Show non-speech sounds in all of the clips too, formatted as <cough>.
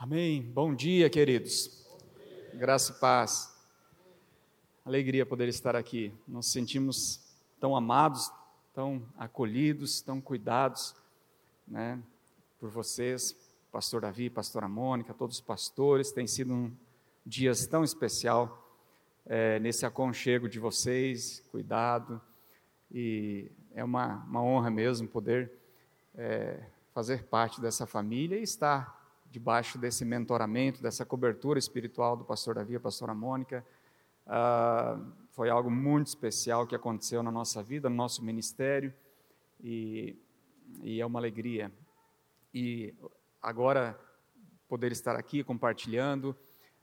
Amém. Bom dia, queridos. Graça e paz. Alegria poder estar aqui. Nos sentimos tão amados, tão acolhidos, tão cuidados, né, por vocês, Pastor Davi, Pastora Mônica, todos os pastores. Tem sido um dias tão especial é, nesse aconchego de vocês, cuidado e é uma, uma honra mesmo poder é, fazer parte dessa família e estar debaixo desse mentoramento, dessa cobertura espiritual do pastor Davi, a pastora Mônica. Ah, foi algo muito especial que aconteceu na nossa vida, no nosso ministério, e, e é uma alegria. E agora, poder estar aqui compartilhando,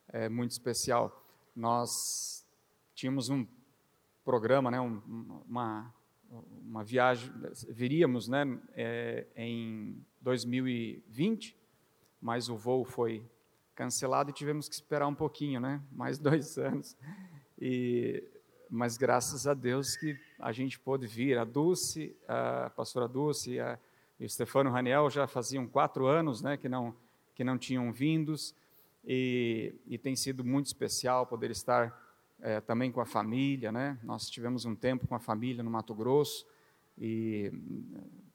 é muito especial. Nós tínhamos um programa, né, um, uma, uma viagem, viríamos né, é, em 2020, mas o voo foi cancelado e tivemos que esperar um pouquinho, né? Mais <laughs> dois anos. E, mas graças a Deus que a gente pôde vir. A Dulce, a pastora Dulce a, e o Stefano Raniel já faziam quatro anos, né? Que não que não tinham vindos e, e tem sido muito especial poder estar é, também com a família, né? Nós tivemos um tempo com a família no Mato Grosso e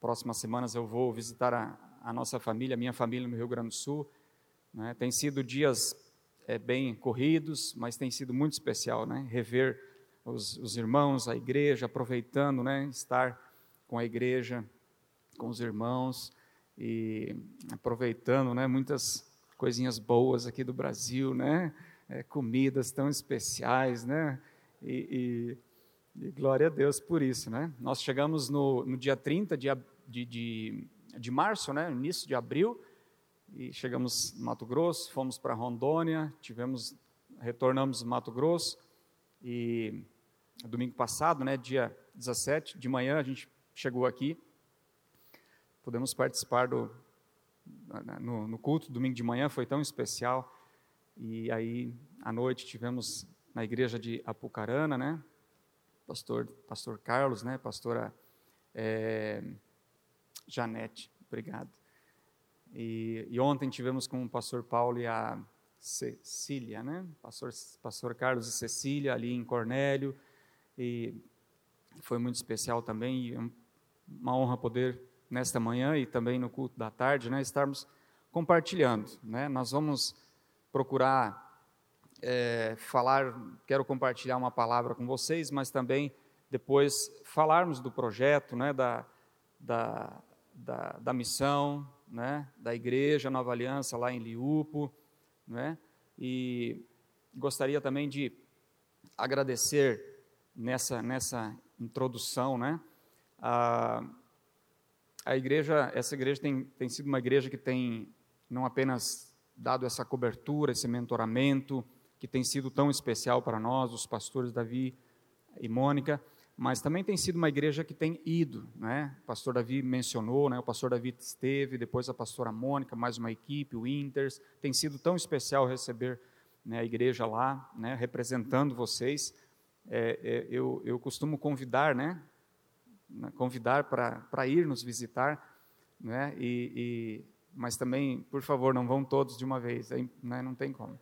próximas semanas eu vou visitar a, a nossa família, a minha família no Rio Grande do Sul. Né? Tem sido dias é, bem corridos, mas tem sido muito especial, né? Rever os, os irmãos, a igreja, aproveitando, né? Estar com a igreja, com os irmãos e aproveitando, né? Muitas coisinhas boas aqui do Brasil, né? É, comidas tão especiais, né? E, e, e, glória a Deus por isso, né? Nós chegamos no, no dia 30 de, de, de de março, né, início de abril, e chegamos no Mato Grosso, fomos para Rondônia, tivemos, retornamos no Mato Grosso, e domingo passado, né, dia 17 de manhã, a gente chegou aqui, pudemos participar do, no, no culto, domingo de manhã, foi tão especial, e aí, à noite, tivemos na igreja de Apucarana, né, pastor, pastor Carlos, né, pastora... É, Janete, obrigado. E, e, ontem tivemos com o pastor Paulo e a Cecília, né? Pastor, pastor Carlos e Cecília ali em Cornélio. E foi muito especial também é uma honra poder nesta manhã e também no culto da tarde, né, estarmos compartilhando, né? Nós vamos procurar é, falar, quero compartilhar uma palavra com vocês, mas também depois falarmos do projeto, né, da, da da, da missão, né, da igreja Nova Aliança lá em Liupo, né, e gostaria também de agradecer nessa, nessa introdução, né, a, a igreja, essa igreja tem, tem sido uma igreja que tem não apenas dado essa cobertura, esse mentoramento, que tem sido tão especial para nós, os pastores Davi e Mônica, mas também tem sido uma igreja que tem ido, né? O pastor Davi mencionou, né? O pastor Davi esteve, depois a pastora Mônica, mais uma equipe, o Inters, tem sido tão especial receber né, a igreja lá, né? Representando vocês. É, é, eu, eu costumo convidar, né? Convidar para ir nos visitar, né? E, e, mas também, por favor, não vão todos de uma vez, aí, né? Não tem como.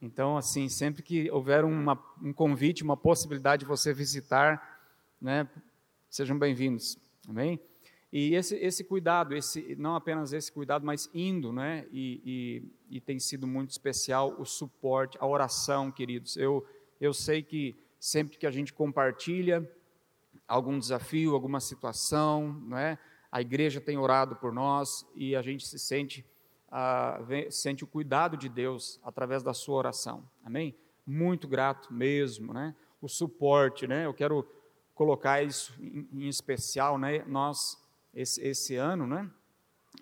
Então, assim, sempre que houver uma, um convite, uma possibilidade de você visitar né? Sejam bem-vindos, amém? E esse, esse cuidado, esse, não apenas esse cuidado, mas indo, né? E, e, e, tem sido muito especial o suporte, a oração, queridos. Eu, eu sei que sempre que a gente compartilha algum desafio, alguma situação, né? A igreja tem orado por nós e a gente se sente, uh, sente o cuidado de Deus através da sua oração, amém? Muito grato mesmo, né? O suporte, né? Eu quero colocar isso em, especial, né? Nós esse, esse ano, né?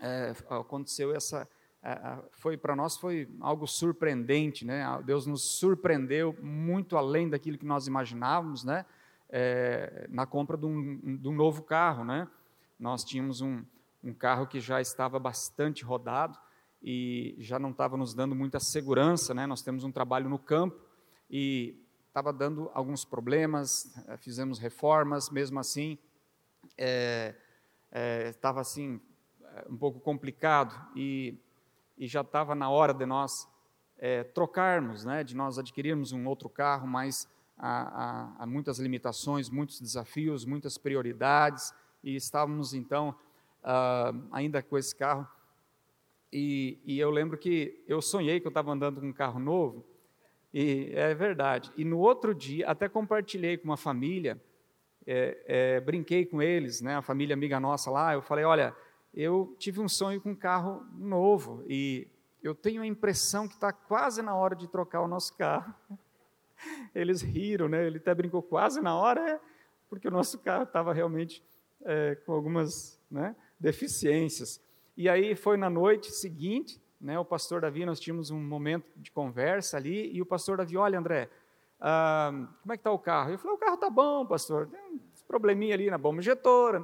É, aconteceu essa, é, foi para nós foi algo surpreendente, né? Deus nos surpreendeu muito além daquilo que nós imaginávamos, né? É, na compra de um, de um, novo carro, né? Nós tínhamos um, um carro que já estava bastante rodado e já não estava nos dando muita segurança, né? Nós temos um trabalho no campo e estava dando alguns problemas, eh, fizemos reformas, mesmo assim, estava é, é, assim, eh, um pouco complicado, e, e já estava na hora de nós é, trocarmos, né, de nós adquirirmos um outro carro, mas há, há, há muitas limitações, muitos desafios, muitas prioridades, e estávamos então uh, ainda com esse carro. E, e, eu lembro que eu sonhei que eu estava andando com um carro novo, e é verdade. E no outro dia, até compartilhei com uma família, é, é, brinquei com eles, né, a família amiga nossa lá, eu falei, olha, eu tive um sonho com um carro novo, e eu tenho a impressão que está quase na hora de trocar o nosso carro. <laughs> Eles riram, né? Ele até brincou quase na hora, é, porque o nosso carro estava realmente é, com algumas né, deficiências. E aí foi na noite seguinte, né, o pastor Davi, nós tínhamos um momento de conversa ali, e o pastor Davi, olha André, ah, como é que está o carro? Eu falei, o carro está bom, pastor, tem um probleminha ali na bomba injetora,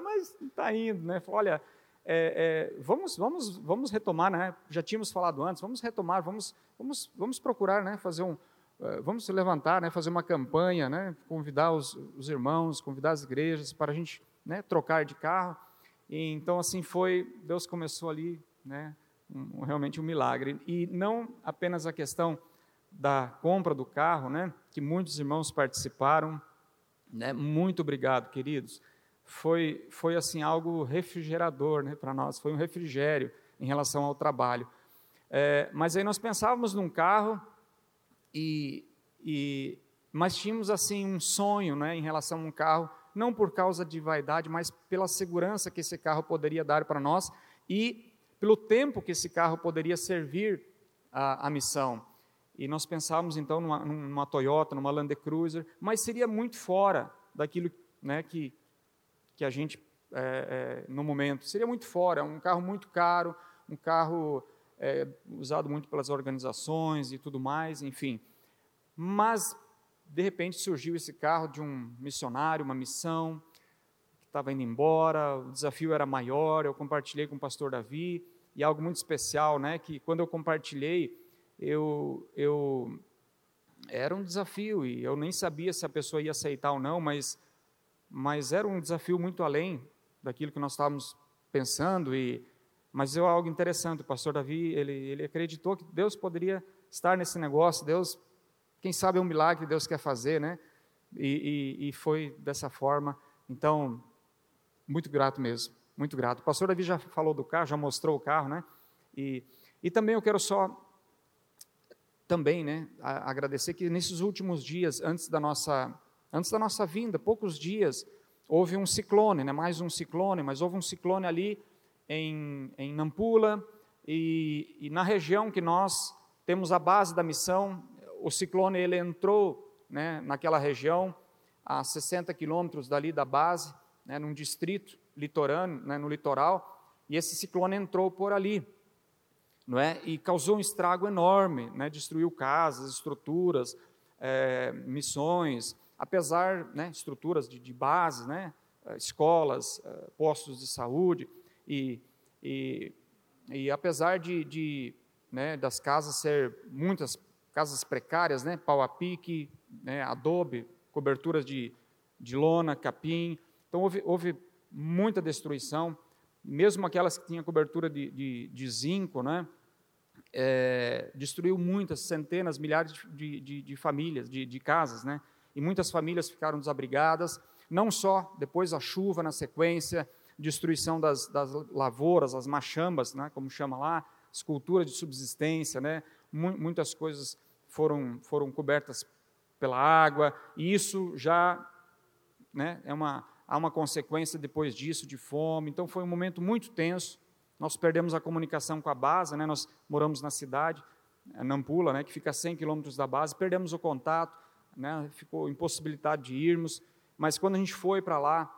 mas está indo, né? Falei, olha, é, é, vamos, vamos, vamos retomar, né? Já tínhamos falado antes, vamos retomar, vamos, vamos, vamos procurar, né? Fazer um, uh, vamos se levantar, né? Fazer uma campanha, né? Convidar os, os irmãos, convidar as igrejas para a gente, né? Trocar de carro. E, então assim foi, Deus começou ali, né? Um, realmente um milagre e não apenas a questão da compra do carro, né? Que muitos irmãos participaram, né? Muito obrigado, queridos foi, foi assim algo refrigerador né, para nós, foi um refrigério em relação ao trabalho. É, mas aí nós pensávamos num carro e, e mas tínhamos assim um sonho, né, em relação a um carro, não por causa de vaidade, mas pela segurança que esse carro poderia dar para nós e pelo tempo que esse carro poderia servir a, a missão. E nós pensávamos então numa, numa Toyota, numa Land Cruiser, mas seria muito fora daquilo né, que, que a gente, é, é, no momento, seria muito fora, um carro muito caro, um carro é, usado muito pelas organizações e tudo mais, enfim. Mas, de repente, surgiu esse carro de um missionário, uma missão, que estava indo embora, o desafio era maior, eu compartilhei com o pastor Davi, e algo muito especial, né, que quando eu compartilhei, eu, eu era um desafio, e eu nem sabia se a pessoa ia aceitar ou não, mas mas era um desafio muito além daquilo que nós estávamos pensando e mas é algo interessante, o pastor Davi, ele, ele acreditou que Deus poderia estar nesse negócio, Deus, quem sabe é um milagre Deus quer fazer, né? E, e, e foi dessa forma, então, muito grato mesmo, muito grato. O pastor Davi já falou do carro, já mostrou o carro, né? E, e também eu quero só, também, né, agradecer que nesses últimos dias, antes da nossa Antes da nossa vinda, poucos dias, houve um ciclone, né, mais um ciclone, mas houve um ciclone ali em, em Nampula e, e na região que nós temos a base da missão, o ciclone ele entrou né, naquela região, a 60 quilômetros dali da base, né, num distrito litorâneo, né, no litoral, e esse ciclone entrou por ali, não é? E causou um estrago enorme, né? Destruiu casas, estruturas, é, missões, apesar, né, estruturas de, de base, né, eh, escolas, eh, postos de saúde, e, e, e apesar de, de né, das casas ser muitas casas precárias, né, pau a pique, né, adobe, coberturas de, de lona, capim, então houve, houve muita destruição, mesmo aquelas que tinham cobertura de, de, de zinco, né, é, destruiu muitas, centenas, milhares de, de, de famílias, de, de casas, né, e muitas famílias ficaram desabrigadas, não só depois a chuva na sequência, destruição das, das lavouras, as machambas, né, como chama lá, escultura de subsistência, né, muitas coisas foram, foram cobertas pela água, e isso já né, é uma, há uma consequência depois disso de fome, então foi um momento muito tenso, nós perdemos a comunicação com a base, né, nós moramos na cidade, Nampula, né, que fica a 100 quilômetros da base, perdemos o contato, né, ficou impossibilitado de irmos, mas quando a gente foi para lá,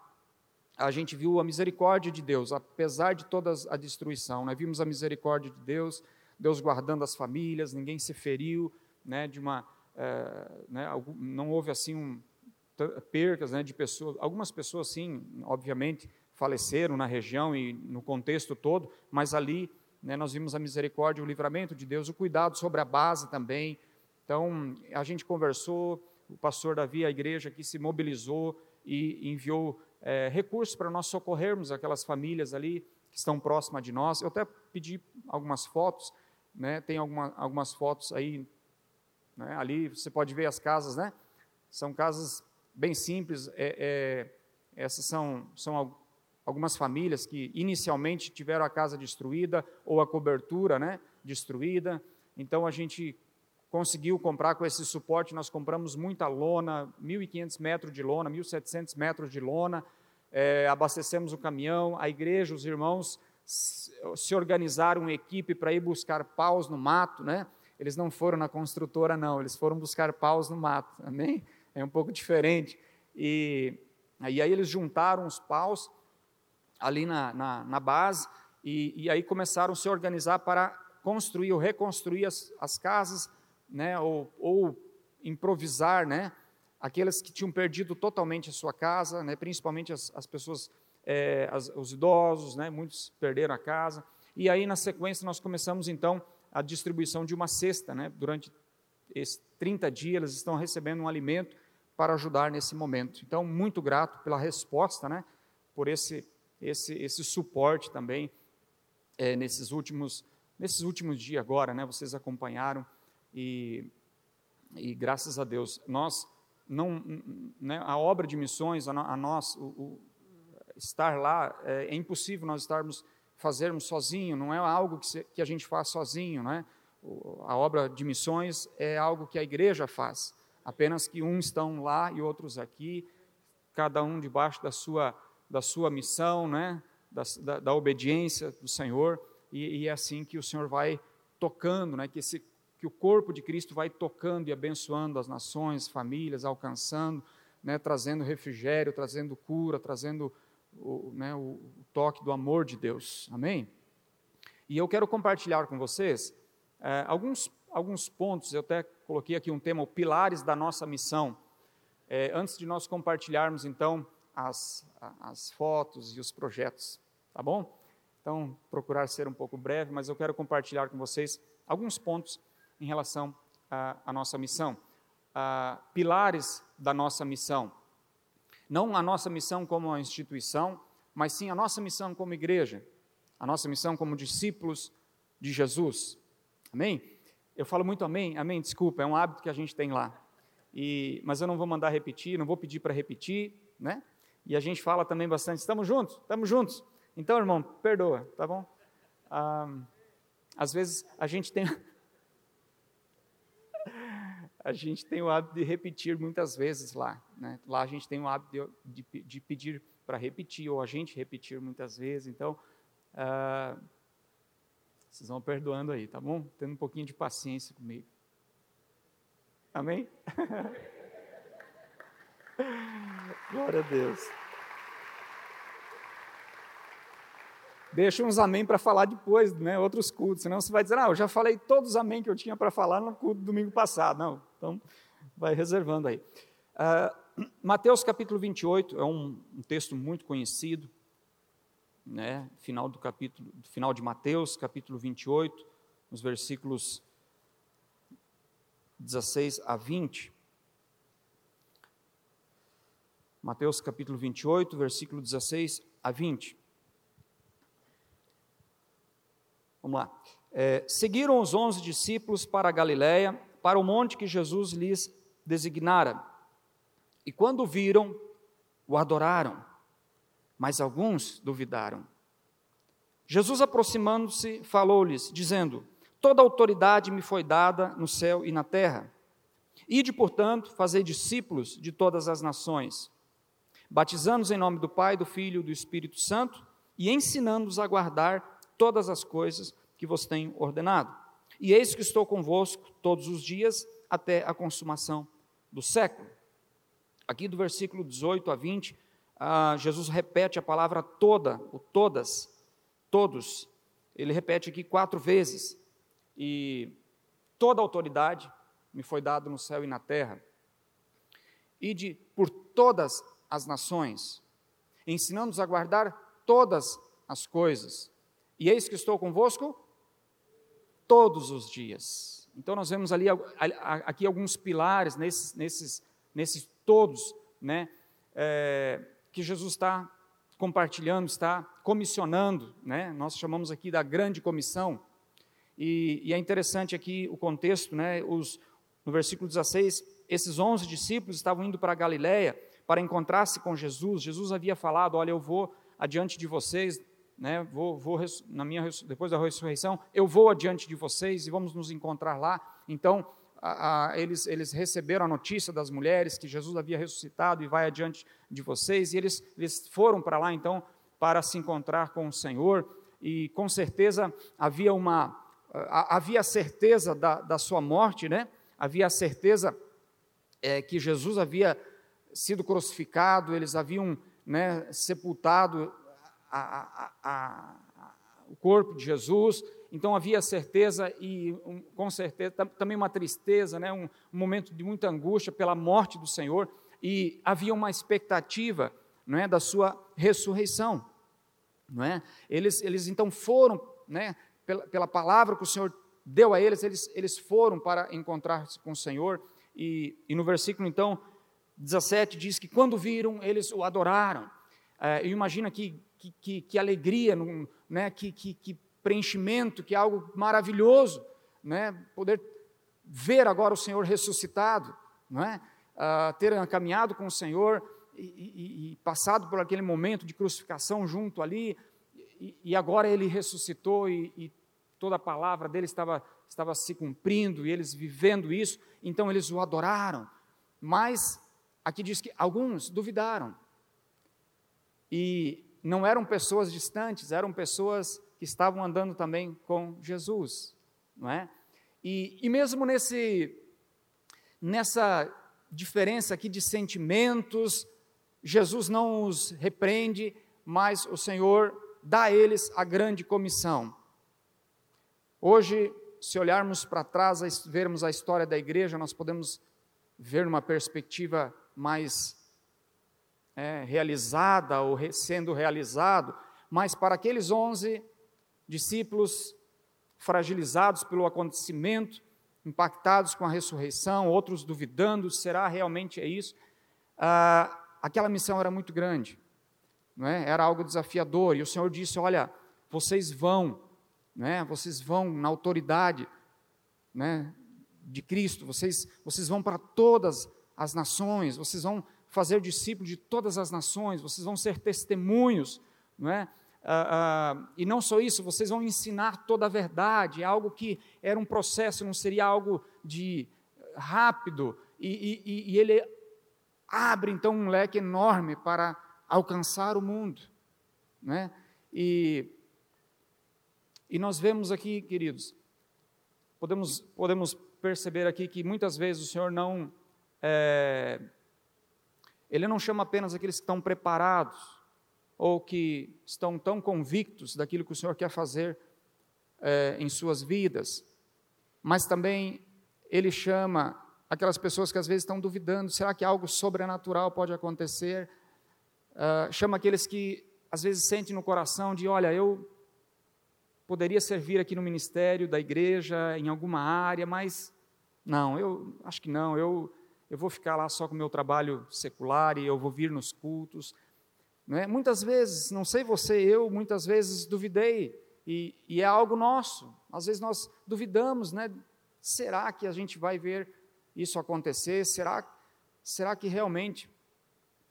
a gente viu a misericórdia de Deus, apesar de toda a destruição, né, vimos a misericórdia de Deus, Deus guardando as famílias, ninguém se feriu, né, de uma, é, né, não houve assim um, percas né, de pessoas, algumas pessoas sim, obviamente, faleceram na região e no contexto todo, mas ali né, nós vimos a misericórdia, o livramento de Deus, o cuidado sobre a base também, então, a gente conversou, o pastor Davi, a igreja aqui se mobilizou e enviou é, recursos para nós socorrermos aquelas famílias ali que estão próximas de nós. Eu até pedi algumas fotos, né? Tem alguma, algumas fotos aí, né? ali você pode ver as casas, né? São casas bem simples. É, é, essas são, são algumas famílias que inicialmente tiveram a casa destruída ou a cobertura, né? Destruída. Então a gente conseguiu comprar com esse suporte, nós compramos muita lona, 1.500 metros de lona, 1.700 metros de lona, é, abastecemos o caminhão, a igreja, os irmãos se organizaram em equipe para ir buscar paus no mato, né? Eles não foram na construtora, não, eles foram buscar paus no mato, amém? É um pouco diferente. E, e aí eles juntaram os paus ali na, na, na base, e, e, aí começaram a se organizar para construir ou reconstruir as, as casas, né, ou, ou improvisar, né, aqueles que tinham perdido totalmente a sua casa, né, principalmente as, as pessoas, é, as, os idosos, né, muitos perderam a casa. E aí, na sequência, nós começamos então a distribuição de uma cesta, né, durante esses 30 dias, eles estão recebendo um alimento para ajudar nesse momento. Então, muito grato pela resposta, né, por esse, esse, esse suporte também é, nesses últimos nesses últimos dias agora, né, vocês acompanharam e, e graças a Deus, nós não, né, a obra de missões, a, a nós, o, o, estar lá, é, é, impossível nós estarmos, fazermos sozinho, não é algo que, se, que a gente faz sozinho, né? a obra de missões é algo que a igreja faz, apenas que uns estão lá e outros aqui, cada um debaixo da sua, da sua missão, né? da, da, da obediência do Senhor, e, e, é assim que o Senhor vai tocando, né? que esse que o corpo de Cristo vai tocando e abençoando as nações, famílias, alcançando, né, trazendo refrigério, trazendo cura, trazendo o, né, o, toque do amor de Deus. Amém? E eu quero compartilhar com vocês é, alguns, alguns pontos, eu até coloquei aqui um tema, pilares da nossa missão. É, antes de nós compartilharmos, então, as, as fotos e os projetos, tá bom? Então, procurar ser um pouco breve, mas eu quero compartilhar com vocês alguns pontos em relação à, nossa missão. pilares da nossa missão. Não a nossa missão como uma instituição, mas sim a nossa missão como igreja, a nossa missão como discípulos de Jesus. Amém? Eu falo muito amém, amém, desculpa, é um hábito que a gente tem lá. E, mas eu não vou mandar repetir, não vou pedir para repetir, né? E a gente fala também bastante, estamos juntos, estamos juntos. Então, irmão, perdoa, tá bom? Ah, às vezes a gente tem <laughs> a gente tem o hábito de repetir muitas vezes lá. Né? Lá a gente tem o hábito de, de, de pedir para repetir, ou a gente repetir muitas vezes. Então, uh, vocês vão perdoando aí, tá bom? Tendo um pouquinho de paciência comigo. Amém? <laughs> Glória a Deus. Deixa uns amém para falar depois, né, outros cultos, senão você vai dizer, ah, eu já falei todos os amém que eu tinha para falar no culto do domingo passado. Não, então vai reservando aí. Uh, Mateus capítulo 28 é um, um texto muito conhecido, né, final do capítulo, final de Mateus, capítulo 28, nos versículos 16 a 20. Mateus capítulo 28, versículo 16 a 20. Vamos lá. É, seguiram os onze discípulos para a Galiléia, para o monte que Jesus lhes designara. E quando viram, o adoraram, mas alguns duvidaram. Jesus, aproximando-se, falou-lhes, dizendo: Toda autoridade me foi dada no céu e na terra. Ide, portanto, fazei discípulos de todas as nações, batizando-os em nome do Pai, do Filho e do Espírito Santo, e ensinando-os a guardar todas as coisas que vos tenho ordenado. E eis que estou convosco todos os dias até a consumação do século. Aqui do versículo 18 a 20, ah, Jesus repete a palavra toda, o todas, todos. Ele repete aqui quatro vezes. E toda autoridade me foi dada no céu e na terra. E de por todas as nações, ensinando-nos a guardar todas as coisas e eis que estou convosco todos os dias. Então nós vemos ali aqui alguns pilares nesses, nesses, nesses todos, né, é, que Jesus está compartilhando, está comissionando, né? nós chamamos aqui da grande comissão, e, e é interessante aqui o contexto, né? Os, no versículo 16, esses 11 discípulos estavam indo para a Galiléia para encontrar-se com Jesus, Jesus havia falado, olha, eu vou adiante de vocês, né, vou, vou na minha, depois da ressurreição, eu vou adiante de vocês e vamos nos encontrar lá, então, a, a, eles, eles receberam a notícia das mulheres que Jesus havia ressuscitado e vai adiante de vocês, e eles, eles foram para lá, então, para se encontrar com o Senhor, e com certeza havia uma, havia a certeza da, da sua morte, né? havia a certeza é, que Jesus havia sido crucificado, eles haviam né, sepultado a, a, o corpo de Jesus, então havia certeza e um, com certeza também uma tristeza, né, um, um, momento de muita angústia pela morte do Senhor e havia uma expectativa, não é, da sua ressurreição, não é? Eles, eles então foram, né, pela, pela palavra que o Senhor deu a eles, eles, eles foram para encontrar-se com o Senhor e, e no versículo então 17 diz que quando viram eles o adoraram. É, imagina que, que, que, que alegria, né, que, que, que preenchimento, que algo maravilhoso, né? Poder ver agora o Senhor ressuscitado, não é? Uh, ter caminhado com o Senhor e, e, e, passado por aquele momento de crucificação junto ali, e, e agora ele ressuscitou e, toda a palavra dele estava, estava se cumprindo e eles vivendo isso, então eles o adoraram. Mas aqui diz que alguns duvidaram. E não eram pessoas distantes, eram pessoas que estavam andando também com Jesus, não é? E, e mesmo nesse, nessa diferença aqui de sentimentos, Jesus não os repreende, mas o Senhor dá a eles a grande comissão. Hoje, se olharmos para trás, vermos a história da igreja, nós podemos ver uma perspectiva mais é, realizada ou sendo realizado, mas para aqueles onze discípulos fragilizados pelo acontecimento, impactados com a ressurreição, outros duvidando, será realmente é isso? Ah, aquela missão era muito grande, não é? era algo desafiador, e o Senhor disse: Olha, vocês vão, né? vocês vão na autoridade né? de Cristo, vocês, vocês vão para todas as nações, vocês vão fazer discípulos de todas as nações, vocês vão ser testemunhos, não é? Ah, ah, e não só isso, vocês vão ensinar toda a verdade, é algo que era um processo, não seria algo de rápido, e, e, e ele abre então um leque enorme para alcançar o mundo, não é? E, e nós vemos aqui, queridos, podemos, podemos perceber aqui que muitas vezes o Senhor não é, ele não chama apenas aqueles que estão preparados ou que estão tão convictos daquilo que o Senhor quer fazer é, em suas vidas, mas também Ele chama aquelas pessoas que às vezes estão duvidando: será que algo sobrenatural pode acontecer? Uh, chama aqueles que às vezes sentem no coração de: olha, eu poderia servir aqui no ministério da igreja, em alguma área, mas não, eu acho que não, eu eu vou ficar lá só com o meu trabalho secular e eu vou vir nos cultos. É? Muitas vezes, não sei você, eu muitas vezes duvidei, e, e, é algo nosso. Às vezes nós duvidamos, né? Será que a gente vai ver isso acontecer? Será, será que realmente,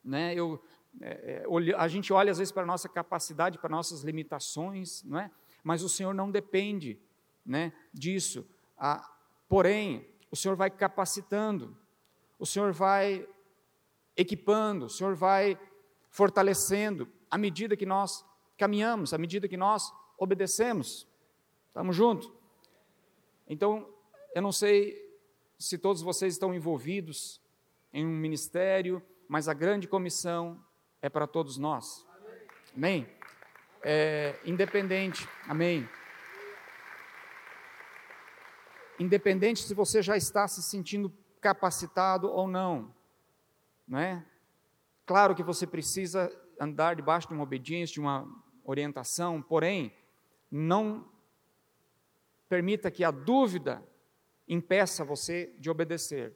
né? Eu, é, é a gente olha às vezes para a nossa capacidade, para nossas limitações, não é? Mas o Senhor não depende, né? Disso. Ah, porém, o Senhor vai capacitando o Senhor vai equipando, o Senhor vai fortalecendo à medida que nós caminhamos, à medida que nós obedecemos. Estamos juntos? Então, eu não sei se todos vocês estão envolvidos em um ministério, mas a grande comissão é para todos nós. Amém? É, independente, amém. Independente se você já está se sentindo capacitado ou não, não é? Claro que você precisa andar debaixo de uma obediência, de uma orientação, porém, não permita que a dúvida impeça você de obedecer.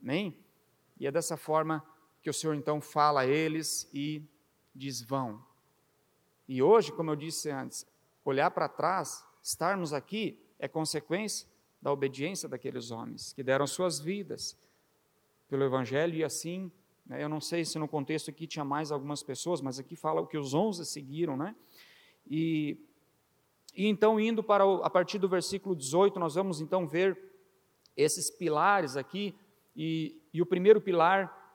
Amém? E é dessa forma que o Senhor então fala a eles e diz: vão, E hoje, como eu disse antes, olhar para trás, estarmos aqui, é consequência da obediência daqueles homens que deram suas vidas pelo Evangelho e assim, eu não sei se no contexto aqui tinha mais algumas pessoas, mas aqui fala o que os onze seguiram, né? E, e então, indo para o, a partir do versículo 18, nós vamos então ver esses pilares aqui, e, e o primeiro pilar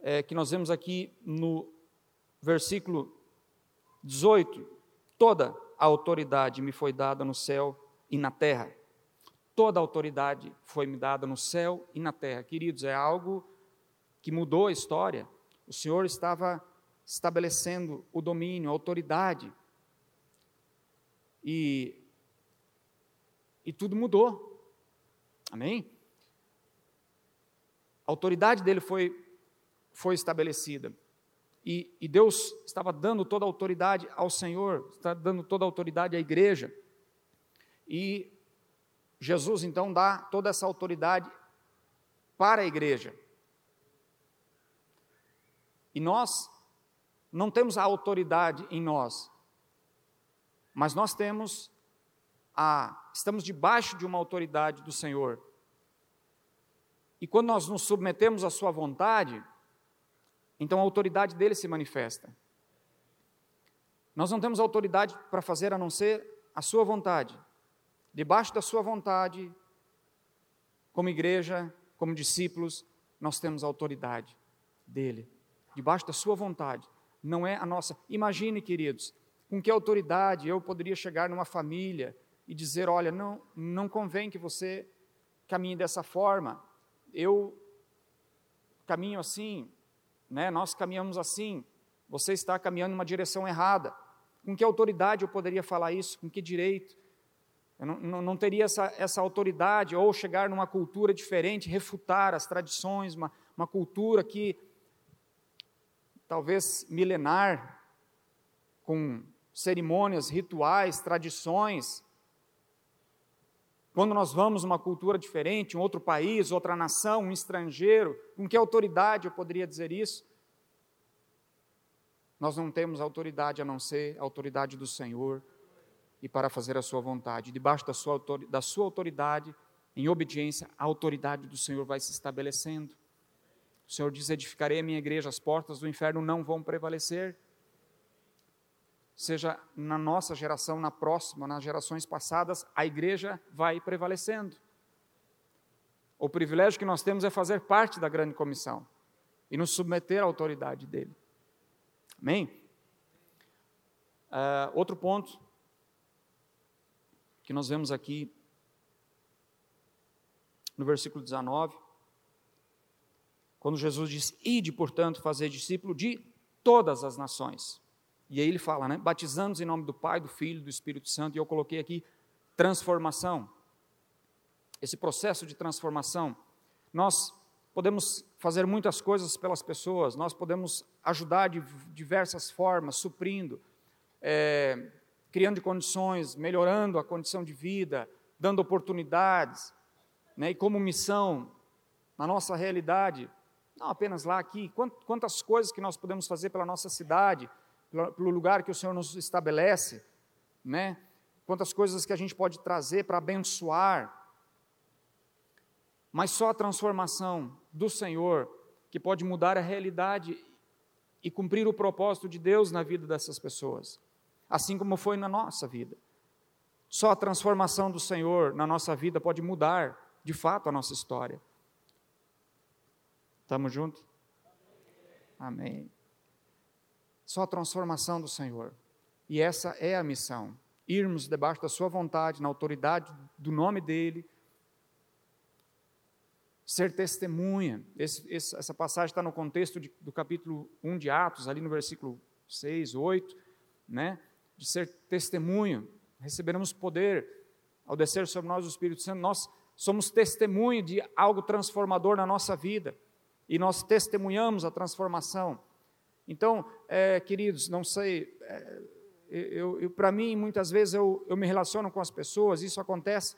é, que nós vemos aqui no versículo 18: toda a autoridade me foi dada no céu e na terra. Toda a autoridade foi me dada no céu e na terra. Queridos, é algo que mudou a história. O Senhor estava estabelecendo o domínio, a autoridade. E, e tudo mudou. Amém? A autoridade dele foi, foi estabelecida. E, e, Deus estava dando toda a autoridade ao Senhor, está dando toda a autoridade à igreja. E Jesus então dá toda essa autoridade para a igreja. E nós não temos a autoridade em nós, mas nós temos a estamos debaixo de uma autoridade do Senhor. E quando nós nos submetemos à sua vontade, então a autoridade dele se manifesta. Nós não temos autoridade para fazer a não ser a sua vontade. Debaixo da sua vontade, como igreja, como discípulos, nós temos a autoridade dele. Debaixo da sua vontade, não é a nossa. Imagine, queridos, com que autoridade eu poderia chegar numa família e dizer: olha, não, não convém que você caminhe dessa forma. Eu caminho assim, né? Nós caminhamos assim, você está caminhando em uma direção errada. Com que autoridade eu poderia falar isso? Com que direito? Eu não, não, não teria essa, essa autoridade, ou chegar numa cultura diferente, refutar as tradições, uma, uma cultura que talvez milenar, com cerimônias, rituais, tradições. Quando nós vamos numa cultura diferente, um outro país, outra nação, um estrangeiro, com que autoridade eu poderia dizer isso? Nós não temos autoridade a não ser a autoridade do Senhor e para fazer a sua vontade. Debaixo da sua, da sua autoridade, em obediência, a autoridade do Senhor vai se estabelecendo. O Senhor diz: Edificarei a minha igreja, as portas do inferno não vão prevalecer. Seja na nossa geração, na próxima, nas gerações passadas, a igreja vai prevalecendo. O privilégio que nós temos é fazer parte da grande comissão e nos submeter à autoridade dele. Amém? Uh, outro ponto que nós vemos aqui no versículo 19, quando Jesus diz: Ide, portanto, fazer discípulo de todas as nações. E aí ele fala, né? Batizando-os em nome do Pai, do Filho do Espírito Santo. E eu coloquei aqui transformação. Esse processo de transformação. Nós podemos fazer muitas coisas pelas pessoas, nós podemos ajudar de diversas formas, suprindo, é, criando condições, melhorando a condição de vida, dando oportunidades, né? e como missão, na nossa realidade, não apenas lá, aqui, quantas coisas que nós podemos fazer pela nossa cidade, pelo lugar que o Senhor nos estabelece, né? quantas coisas que a gente pode trazer para abençoar, mas só a transformação do Senhor que pode mudar a realidade e cumprir o propósito de Deus na vida dessas pessoas assim como foi na nossa vida. Só a transformação do Senhor na nossa vida pode mudar, de fato, a nossa história. Estamos juntos? Amém. Só a transformação do Senhor. E essa é a missão. Irmos debaixo da Sua vontade, na autoridade do nome dEle, ser testemunha. Esse, esse, essa passagem está no contexto de, do capítulo 1 de Atos, ali no versículo 6, 8, né? de ser testemunho, receberemos poder ao descer sobre nós o Espírito Santo, nós somos testemunho de algo transformador na nossa vida e nós testemunhamos a transformação. Então, é, queridos, não sei, é, eu, eu para mim, muitas vezes eu, eu me relaciono com as pessoas, isso acontece,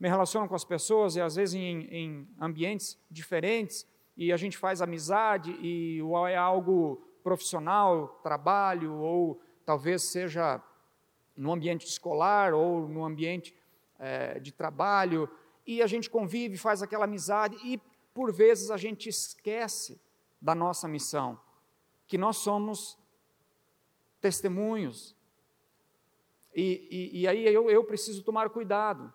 me relaciono com as pessoas e às vezes em, em ambientes diferentes e a gente faz amizade e é algo profissional, trabalho, ou talvez seja no ambiente escolar ou no ambiente é, de trabalho, e a gente convive, faz aquela amizade, e por vezes a gente esquece da nossa missão, que nós somos testemunhos. E, e, e aí eu, eu preciso tomar cuidado,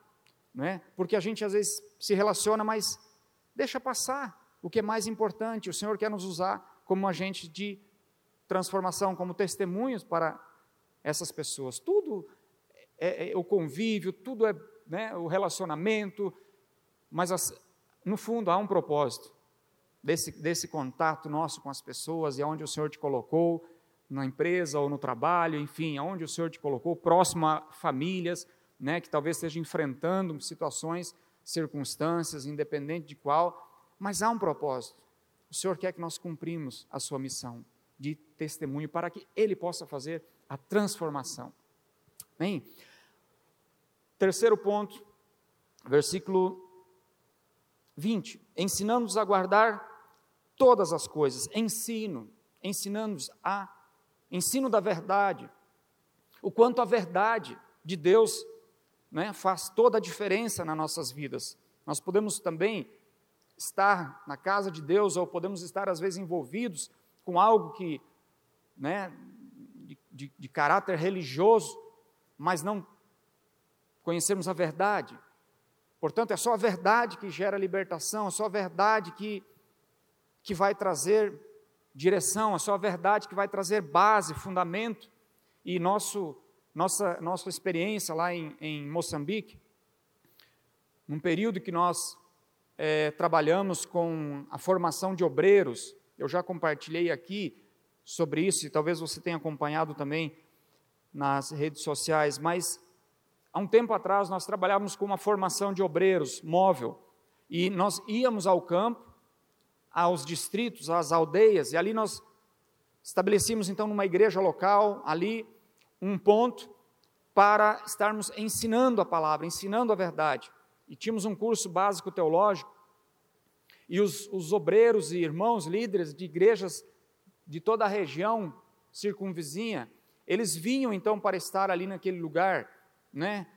não é? porque a gente às vezes se relaciona, mas deixa passar o que é mais importante. O Senhor quer nos usar como agente de transformação, como testemunhos para essas pessoas. Tudo é, é o convívio, tudo é né, o relacionamento, mas as, no fundo há um propósito desse, desse contato nosso com as pessoas e aonde o Senhor te colocou, na empresa ou no trabalho, enfim, aonde o Senhor te colocou, próximo a famílias, né, que talvez estejam enfrentando situações, circunstâncias, independente de qual, mas há um propósito. O Senhor quer que nós cumprimos a sua missão de testemunho para que Ele possa fazer a transformação. Bem, terceiro ponto, versículo 20: ensinando-nos a guardar todas as coisas, ensino, ensinando-nos a ensino da verdade, o quanto a verdade de Deus né, faz toda a diferença nas nossas vidas. Nós podemos também estar na casa de Deus ou podemos estar às vezes envolvidos com algo que, né, de, de, de caráter religioso, mas não conhecemos a verdade. Portanto, é só a verdade que gera libertação, é só a verdade que, que vai trazer direção, é só a verdade que vai trazer base, fundamento. E nosso, nossa, nossa experiência lá em, em Moçambique, num período que nós é, trabalhamos com a formação de obreiros, eu já compartilhei aqui sobre isso, e talvez você tenha acompanhado também nas redes sociais, mas há um tempo atrás nós trabalhávamos com uma formação de obreiros móvel, e nós íamos ao campo, aos distritos, às aldeias, e ali nós estabelecíamos então numa igreja local, ali, um ponto para estarmos ensinando a palavra, ensinando a verdade. E tínhamos um curso básico teológico, e os, os obreiros e irmãos líderes de igrejas de toda a região circunvizinha, eles vinham então para estar ali naquele lugar, né?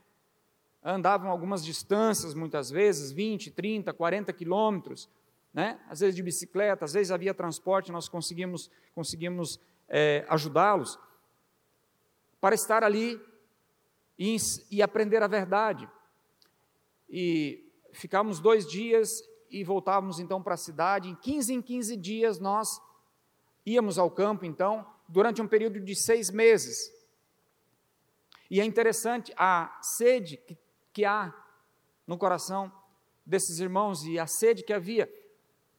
Andavam algumas distâncias, muitas vezes, 20, 30, 40 quilômetros, né? Às vezes de bicicleta, às vezes havia transporte, nós conseguimos, conseguimos é, ajudá-los para estar ali e, e aprender a verdade. E ficamos dois dias e voltávamos então para a cidade. Em 15 em 15 dias nós íamos ao campo, então, durante um período de seis meses. E é interessante a sede que, que há no coração desses irmãos e a sede que havia,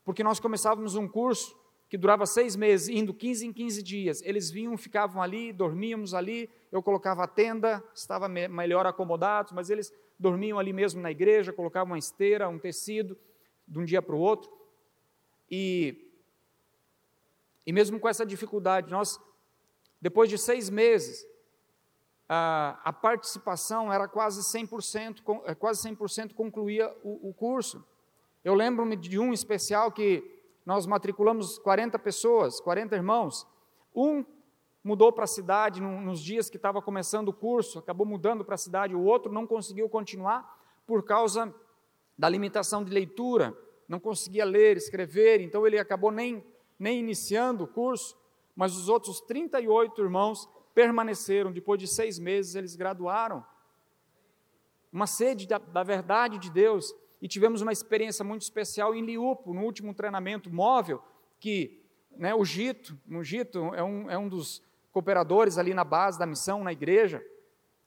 porque nós começávamos um curso que durava seis meses, indo 15 em 15 dias. Eles vinham, ficavam ali, dormíamos ali, eu colocava a tenda, estava me melhor acomodados, mas eles dormiam ali mesmo na igreja, colocavam uma esteira, um tecido, de um dia para o outro. E, e mesmo com essa dificuldade, nós, depois de seis meses, a, participação era quase 100%, é, quase 100% concluía o, o curso. Eu lembro-me de um especial que nós matriculamos 40 pessoas, 40 irmãos. Um mudou para a cidade nos dias que estava começando o curso, acabou mudando para a cidade, o outro não conseguiu continuar por causa da limitação de leitura, não conseguia ler, escrever, então ele acabou nem, nem iniciando o curso, mas os outros 38 irmãos permaneceram, depois de seis meses eles graduaram. Uma sede da, da verdade de Deus, e tivemos uma experiência muito especial em Liupo, no último treinamento móvel, que né, o Gito, o Gito é um, é um dos cooperadores ali na base da missão, na igreja,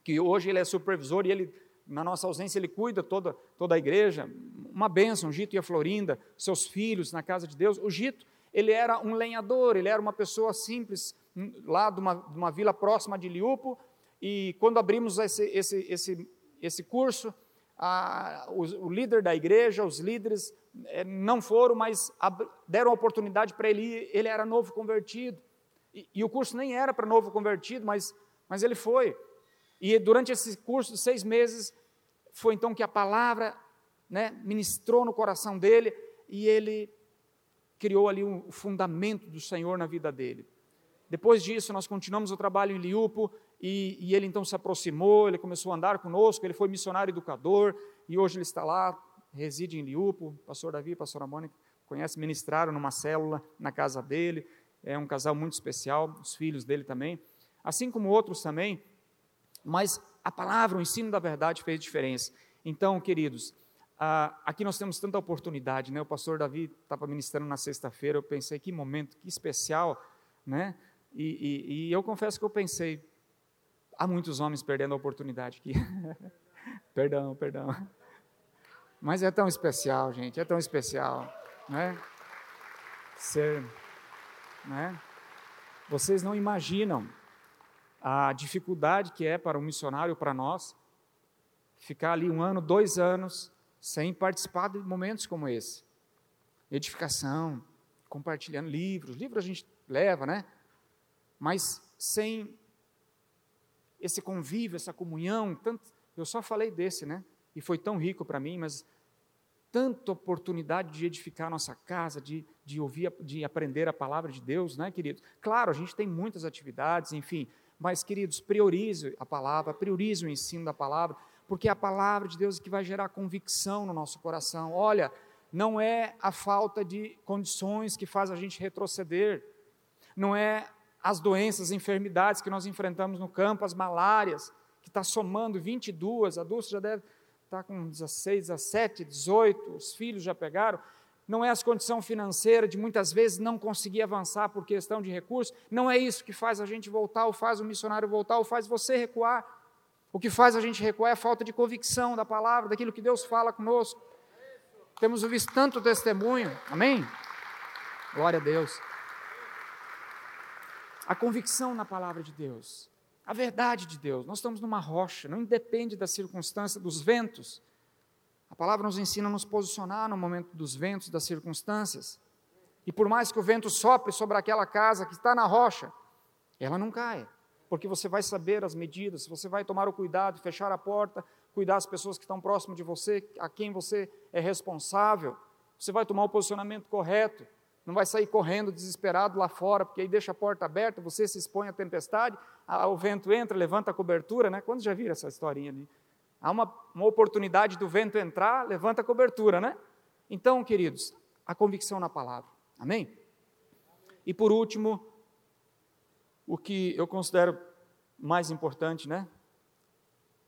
que hoje ele é supervisor e ele, na nossa ausência, ele cuida toda, toda a igreja. Uma bênção, o Gito e a Florinda, seus filhos na casa de Deus. O Gito, ele era um lenhador, ele era uma pessoa simples, lá de uma, de uma vila próxima de Liupo, e quando abrimos esse, esse, esse, esse curso, a, o, o, líder da igreja, os líderes é, não foram, mas ab, deram oportunidade para ele, ele era novo convertido. E, e o curso nem era para novo convertido, mas, mas ele foi. E durante esse curso de seis meses, foi então que a palavra né, ministrou no coração dele e ele criou ali o um fundamento do Senhor na vida dele. Depois disso, nós continuamos o trabalho em Liupo e, e, ele então se aproximou, ele começou a andar conosco, ele foi missionário educador e hoje ele está lá, reside em Liupo. Pastor Davi, pastora Mônica, conhece, ministraram numa célula na casa dele. É um casal muito especial, os filhos dele também, assim como outros também. Mas a palavra, o ensino da verdade fez diferença. Então, queridos, ah, aqui nós temos tanta oportunidade, né? O pastor Davi estava ministrando na sexta-feira, eu pensei, que momento, que especial, né? E, e, e, eu confesso que eu pensei, há muitos homens perdendo a oportunidade aqui. <laughs> perdão, perdão. Mas é tão especial, gente, é tão especial, né? Ser, né? Vocês não imaginam a dificuldade que é para um missionário, para nós, ficar ali um ano, dois anos, sem participar de momentos como esse. Edificação, compartilhando livros, livros a gente leva, né? Mas sem esse convívio, essa comunhão, tanto, eu só falei desse, né? E foi tão rico para mim, mas tanta oportunidade de edificar a nossa casa, de, de ouvir, de aprender a palavra de Deus, né, queridos? Claro, a gente tem muitas atividades, enfim, mas, queridos, priorize a palavra, priorize o ensino da palavra, porque é a palavra de Deus que vai gerar convicção no nosso coração. Olha, não é a falta de condições que faz a gente retroceder, não é as doenças, enfermidades que nós enfrentamos no campo, as malárias, que está somando 22, a Dulce já deve estar tá com 16, 17, 18, os filhos já pegaram. Não é a condição financeira de muitas vezes não conseguir avançar por questão de recursos, não é isso que faz a gente voltar, ou faz o missionário voltar, ou faz você recuar. O que faz a gente recuar é a falta de convicção da palavra, daquilo que Deus fala conosco. Temos visto tanto testemunho, amém? Glória a Deus. A convicção na palavra de Deus, a verdade de Deus. Nós estamos numa rocha, não independe da circunstância, dos ventos. A palavra nos ensina a nos posicionar no momento dos ventos, das circunstâncias. E por mais que o vento sopre sobre aquela casa que está na rocha, ela não cai porque você vai saber as medidas, você vai tomar o cuidado, fechar a porta, cuidar das pessoas que estão próximas de você, a quem você é responsável, você vai tomar o posicionamento correto, não vai sair correndo desesperado lá fora, porque aí deixa a porta aberta, você se expõe à tempestade, o vento entra, levanta a cobertura, né? Quando já viram essa historinha ali? Há uma, uma oportunidade do vento entrar, levanta a cobertura, né? Então, queridos, a convicção na palavra, amém? E por último, o que eu considero mais importante, né?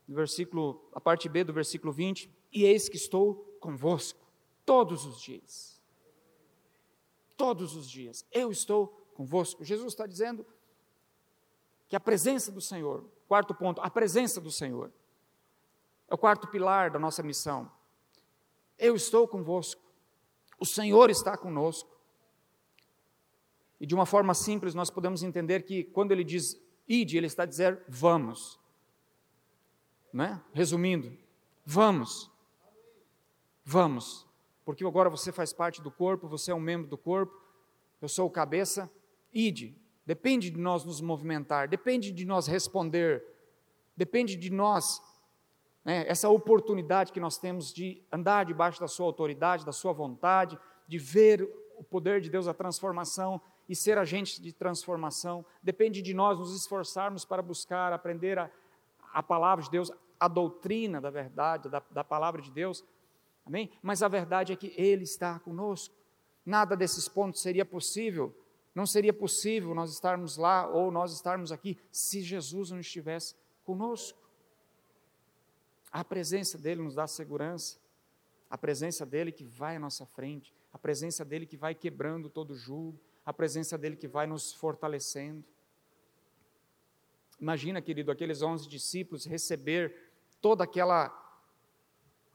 versículo, a parte B do versículo 20, e eis que estou convosco todos os dias. Todos os dias, eu estou convosco. Jesus está dizendo que a presença do Senhor, quarto ponto, a presença do Senhor, é o quarto pilar da nossa missão. Eu estou convosco, o Senhor está conosco. E de uma forma simples, nós podemos entender que quando ele diz ide, ele está dizer vamos. Né? Resumindo, vamos. Vamos. Porque agora você faz parte do corpo, você é um membro do corpo, eu sou o cabeça, ide. Depende de nós nos movimentar, depende de nós responder, depende de nós, né, essa oportunidade que nós temos de andar debaixo da Sua autoridade, da Sua vontade, de ver o poder de Deus, a transformação e ser agentes de transformação. Depende de nós nos esforçarmos para buscar, aprender a, a palavra de Deus, a doutrina da verdade, da, da palavra de Deus. Amém? Mas a verdade é que Ele está conosco. Nada desses pontos seria possível. Não seria possível nós estarmos lá ou nós estarmos aqui se Jesus não estivesse conosco. A presença dele nos dá segurança, a presença dele que vai à nossa frente, a presença dele que vai quebrando todo julgo, a presença dele que vai nos fortalecendo. Imagina, querido, aqueles onze discípulos receber toda aquela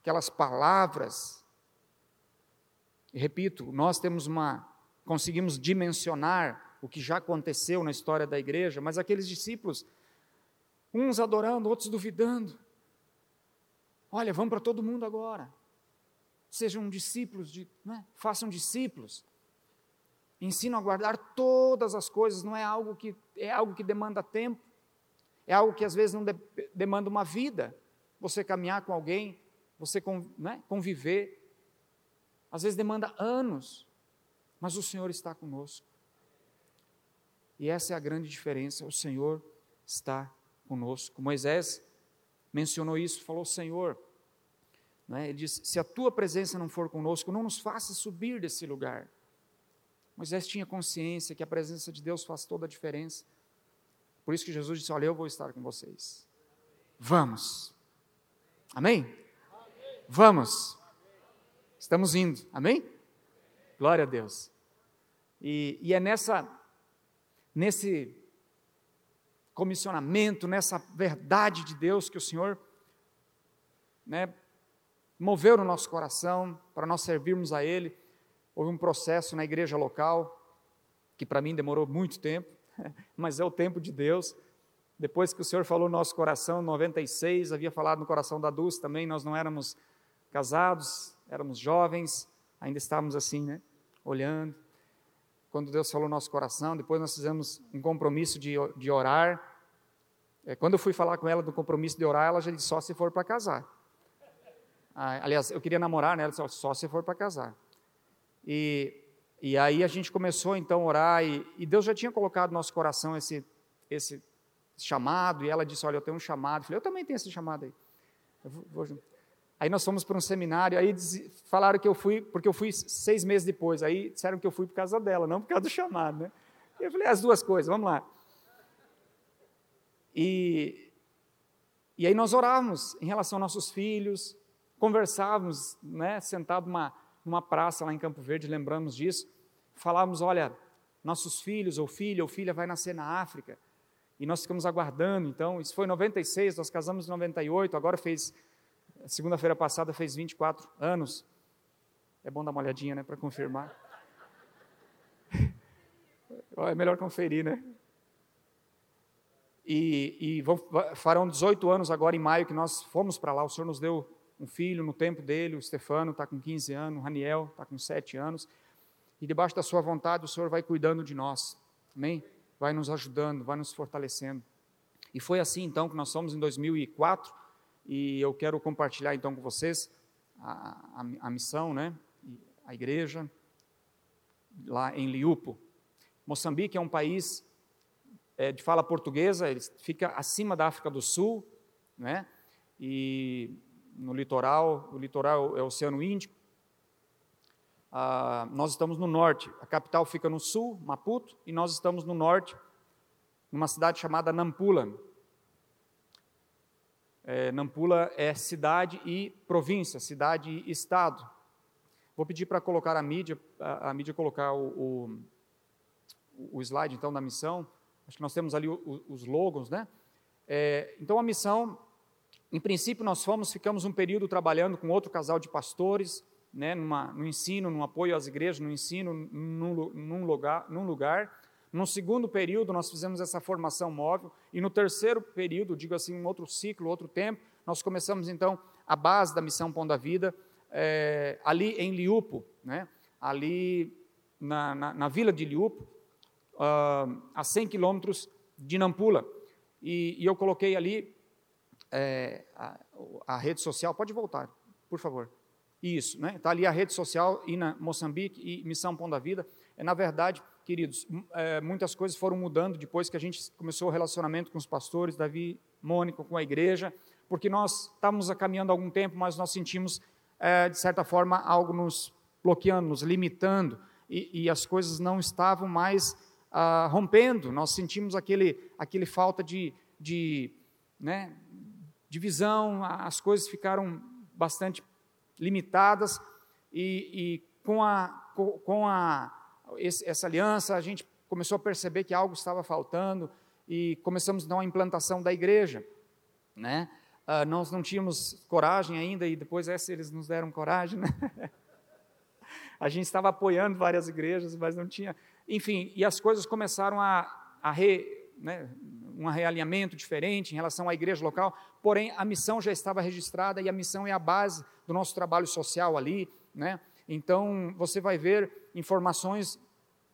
aquelas palavras. E repito, nós temos uma conseguimos dimensionar o que já aconteceu na história da igreja, mas aqueles discípulos uns adorando, outros duvidando. Olha, vamos para todo mundo agora. Sejam discípulos de, né? façam discípulos. Ensino a guardar todas as coisas, não é algo que é algo que demanda tempo. É algo que às vezes não de, demanda uma vida. Você caminhar com alguém, você né, conviver, às vezes demanda anos, mas o Senhor está conosco. E essa é a grande diferença. O Senhor está conosco. Moisés mencionou isso, falou: Senhor, né? ele disse: se a tua presença não for conosco, não nos faça subir desse lugar. Moisés tinha consciência que a presença de Deus faz toda a diferença. Por isso que Jesus disse: Olha, eu vou estar com vocês. Vamos. Amém? Vamos. Estamos indo. Amém? Glória a Deus. E, e é nessa, nesse comissionamento, nessa verdade de Deus que o Senhor né, moveu no nosso coração para nós servirmos a Ele. Houve um processo na igreja local, que para mim demorou muito tempo, <laughs> mas é o tempo de Deus. Depois que o Senhor falou no nosso coração, em 96, havia falado no coração da Dulce também, nós não éramos casados, éramos jovens, ainda estávamos assim, né? Olhando. Quando Deus falou no nosso coração, depois nós fizemos um compromisso de, de orar. É, quando eu fui falar com ela do compromisso de orar, ela já disse só se for para casar. Ah, aliás, eu queria namorar, né? Ela disse só se for para casar. E, e aí a gente começou então a orar, e, e Deus já tinha colocado no nosso coração esse, esse chamado, e ela disse: Olha, eu tenho um chamado. Eu falei: Eu também tenho esse chamado aí. Vou, vou aí nós fomos para um seminário, aí falaram que eu fui, porque eu fui seis meses depois, aí disseram que eu fui por causa dela, não por causa do chamado, né? Eu falei: As duas coisas, vamos lá. E, e aí nós orávamos em relação aos nossos filhos, conversávamos, né, sentado numa, numa praça lá em Campo Verde, lembramos disso, falávamos, olha, nossos filhos, ou filha ou filha vai nascer na África, e nós ficamos aguardando, então, isso foi em 96, nós casamos em 98, agora fez, segunda-feira passada fez 24 anos, é bom dar uma olhadinha, né, para confirmar. <laughs> é melhor conferir, né? E, e vão, farão 18 anos agora em maio que nós fomos para lá, o Senhor nos deu um filho no tempo dele, o Stefano está com 15 anos, o Raniel está com 7 anos, e debaixo da sua vontade o Senhor vai cuidando de nós, amém? vai nos ajudando, vai nos fortalecendo. E foi assim então que nós somos em 2004, e eu quero compartilhar então com vocês a, a, a missão, né? A igreja lá em Liupo. Moçambique é um país é, de fala portuguesa, ele fica acima da África do Sul, né? E no litoral, o litoral é o Oceano Índico, ah, nós estamos no norte, a capital fica no sul, Maputo, e nós estamos no norte, numa cidade chamada Nampula. É, Nampula é cidade e província, cidade e estado. Vou pedir para colocar a mídia, a, a mídia colocar o, o, o, slide então da missão. Acho que nós temos ali o, os logos, né? É, então a missão, em princípio nós fomos, ficamos um período trabalhando com outro casal de pastores, né, numa, no ensino, no apoio às igrejas, no ensino, num, num, lugar, num lugar. No segundo período, nós fizemos essa formação móvel. E no terceiro período, digo assim, um outro ciclo, outro tempo, nós começamos então a base da missão Pão da Vida, é, ali em Liupo, né, ali na, na, na vila de Liupo, uh, a 100 quilômetros de Nampula. E, e, eu coloquei ali é, a, a rede social, pode voltar, por favor. Isso, né? Está ali a rede social INA Moçambique e Missão Pão da Vida. É, na verdade, queridos, é, muitas coisas foram mudando depois que a gente começou o relacionamento com os pastores, Davi, Mônica, com a igreja, porque nós estávamos caminhando algum tempo, mas nós sentimos, é, de certa forma, algo nos bloqueando, nos limitando, e, e as coisas não estavam mais ah, rompendo. Nós sentimos aquele, aquele falta de, de, né, de visão, as coisas ficaram bastante limitadas, e, e com, a, com a, esse, essa aliança a gente começou a perceber que algo estava faltando e começamos então a implantação da igreja, né? Uh, nós não tínhamos coragem ainda e depois essa eles nos deram coragem, né? <laughs> a gente estava apoiando várias igrejas, mas não tinha, enfim, e as coisas começaram a, a re, né, um realinhamento diferente em relação à igreja local, porém a missão já estava registrada e a missão é a base do nosso trabalho social ali, né? Então você vai ver informações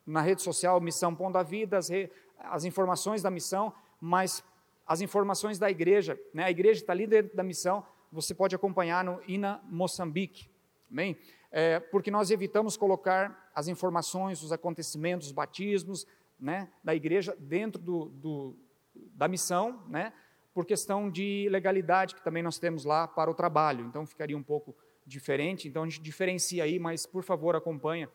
na rede social Missão Pão da Vida, as, re, as informações da missão, mas as informações da igreja, né? A igreja está ali dentro da missão, você pode acompanhar no INA Moçambique, amém? É, porque nós evitamos colocar as informações, os acontecimentos, os batismos, né, da igreja dentro do, do, da missão, né, por questão de legalidade que também nós temos lá para o trabalho. Então ficaria um pouco diferente. Então a gente diferencia aí, mas por favor acompanha,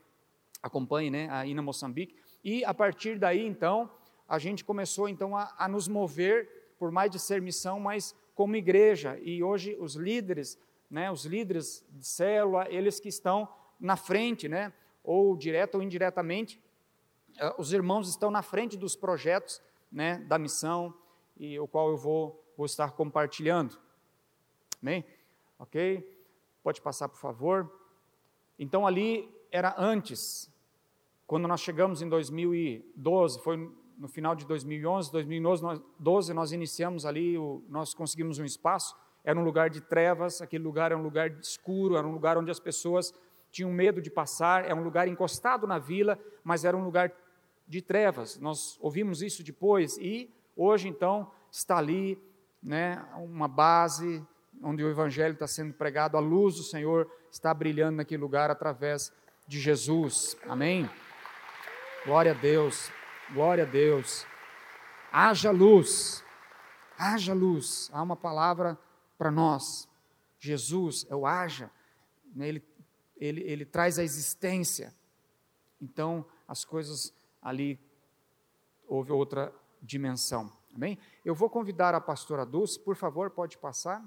acompanhe, né, aí na Moçambique. E a partir daí, então, a gente começou então a, a nos mover por mais de ser missão, mas como igreja. E hoje os líderes, né, os líderes de célula, eles que estão na frente, né, ou direto ou indiretamente, eh, os irmãos estão na frente dos projetos, né, da missão e o qual eu vou, vou estar compartilhando. Amém? Ok? Pode passar, por favor. Então ali era antes, quando nós chegamos em 2012, foi no final de 2011, 2012 nós iniciamos ali, nós conseguimos um espaço, era um lugar de trevas, aquele lugar era um lugar escuro, era um lugar onde as pessoas tinham medo de passar, era um lugar encostado na vila, mas era um lugar de trevas. Nós ouvimos isso depois e hoje então está ali, né, uma base onde o evangelho está sendo pregado, a luz do Senhor está brilhando naquele lugar através de Jesus. Amém. Glória a Deus. Glória a Deus. Haja luz. Haja luz. Há uma palavra para nós. Jesus é o haja. Né, ele, ele, ele traz a existência. Então, as coisas ali houve outra dimensão. Amém? Eu vou convidar a pastora Dulce, por favor, pode passar.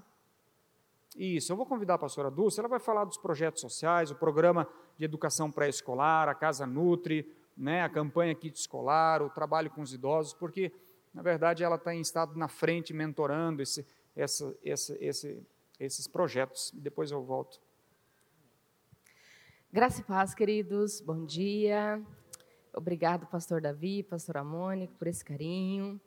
Isso, eu vou convidar a pastora Dulce, ela vai falar dos projetos sociais, o programa de educação pré-escolar, a Casa Nutri, né, a campanha kit escolar, o trabalho com os idosos, porque, na verdade, ela está em estado na frente, mentorando esse, essa, esse, esse, esses projetos. Depois eu volto. Graça e paz, queridos. Bom dia. Obrigado, pastor Davi, pastora Mônica, por esse carinho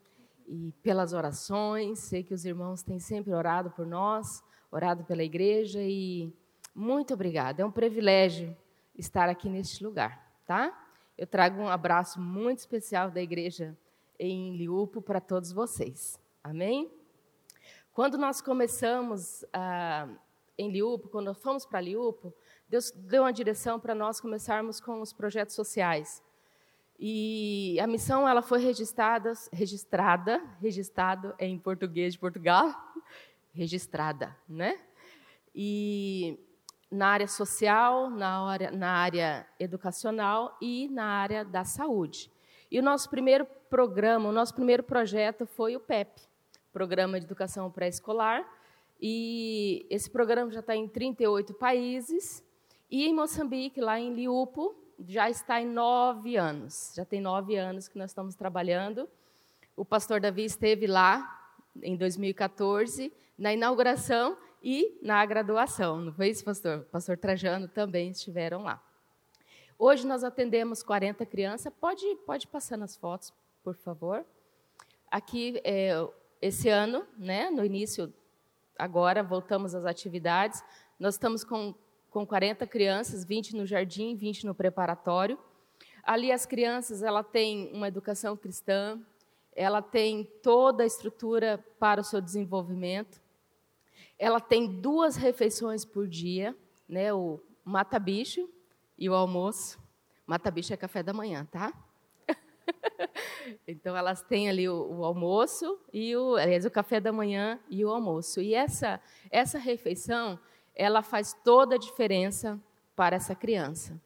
e pelas orações. Sei que os irmãos têm sempre orado por nós, orado pela igreja e muito obrigada. É um privilégio estar aqui neste lugar, tá? Eu trago um abraço muito especial da igreja em Liupo para todos vocês. Amém? Quando nós começamos ah, em Liupo, quando fomos para Liupo, Deus deu uma direção para nós começarmos com os projetos sociais. E a missão ela foi registrada, registrada, registrado em português de Portugal, registrada, né? E na área social, na área, na área educacional e na área da saúde. E o nosso primeiro programa, o nosso primeiro projeto foi o PEP, Programa de Educação Pré-Escolar, e esse programa já está em 38 países, e em Moçambique, lá em Liupo, já está em nove anos. Já tem nove anos que nós estamos trabalhando. O pastor Davi esteve lá em 2014, na inauguração, e na graduação, não foi isso, pastor? O pastor Trajano também estiveram lá. Hoje nós atendemos 40 crianças. Pode, pode passar nas fotos, por favor. Aqui, é, esse ano, né, no início, agora, voltamos às atividades. Nós estamos com, com 40 crianças, 20 no jardim, 20 no preparatório. Ali as crianças, ela tem uma educação cristã, ela tem toda a estrutura para o seu desenvolvimento. Ela tem duas refeições por dia, né? O mata-bicho e o almoço. Mata-bicho é café da manhã, tá? <laughs> então elas têm ali o, o, almoço e o, aliás, o café da manhã e o almoço. E essa essa refeição, ela faz toda a diferença para essa criança.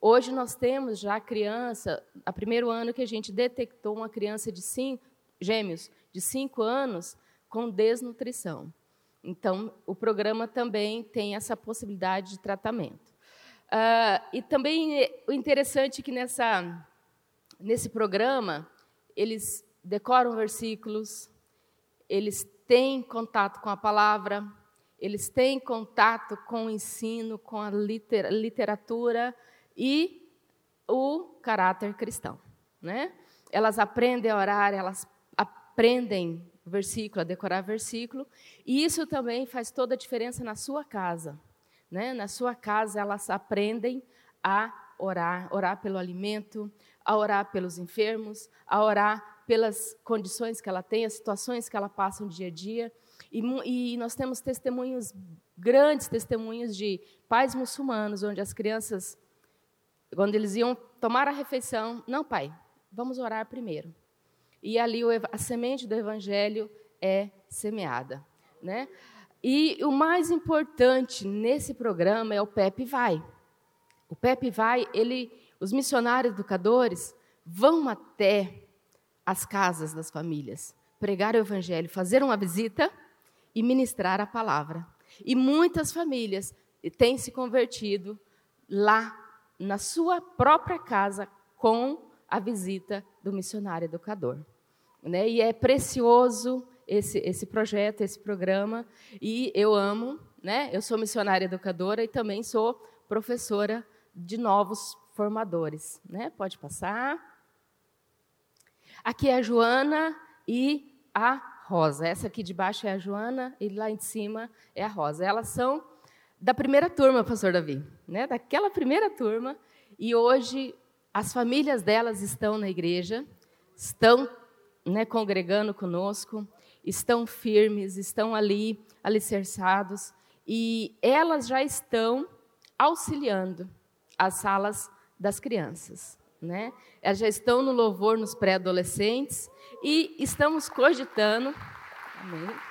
Hoje nós temos já criança, a primeiro ano que a gente detectou uma criança de cinco, gêmeos de 5 anos com desnutrição. Então, o programa também tem essa possibilidade de tratamento. Uh, e também o interessante é que nessa, nesse programa, eles decoram versículos, eles têm contato com a palavra, eles têm contato com o ensino, com a literatura e o caráter cristão. Né? Elas aprendem a orar, elas aprendem versículo, a decorar versículo, e isso também faz toda a diferença na sua casa. Né? Na sua casa, elas aprendem a orar, orar pelo alimento, a orar pelos enfermos, a orar pelas condições que ela tem, as situações que ela passa no dia a dia. E, e nós temos testemunhos, grandes testemunhos de pais muçulmanos, onde as crianças, quando eles iam tomar a refeição, não, pai, vamos orar primeiro. E ali a semente do evangelho é semeada, né? E o mais importante nesse programa é o PEP Vai. O PEP Vai, ele, os missionários educadores vão até as casas das famílias, pregar o evangelho, fazer uma visita e ministrar a palavra. E muitas famílias têm se convertido lá na sua própria casa com a visita do missionário educador. Né? E é precioso esse, esse projeto, esse programa, e eu amo. Né? Eu sou missionária educadora e também sou professora de novos formadores. Né? Pode passar. Aqui é a Joana e a Rosa. Essa aqui de baixo é a Joana e lá em cima é a Rosa. Elas são da primeira turma, pastor Davi, né? daquela primeira turma. E hoje as famílias delas estão na igreja, estão né, congregando conosco, estão firmes, estão ali alicerçados e elas já estão auxiliando as salas das crianças. Né? Elas já estão no louvor nos pré-adolescentes e estamos cogitando. Amém.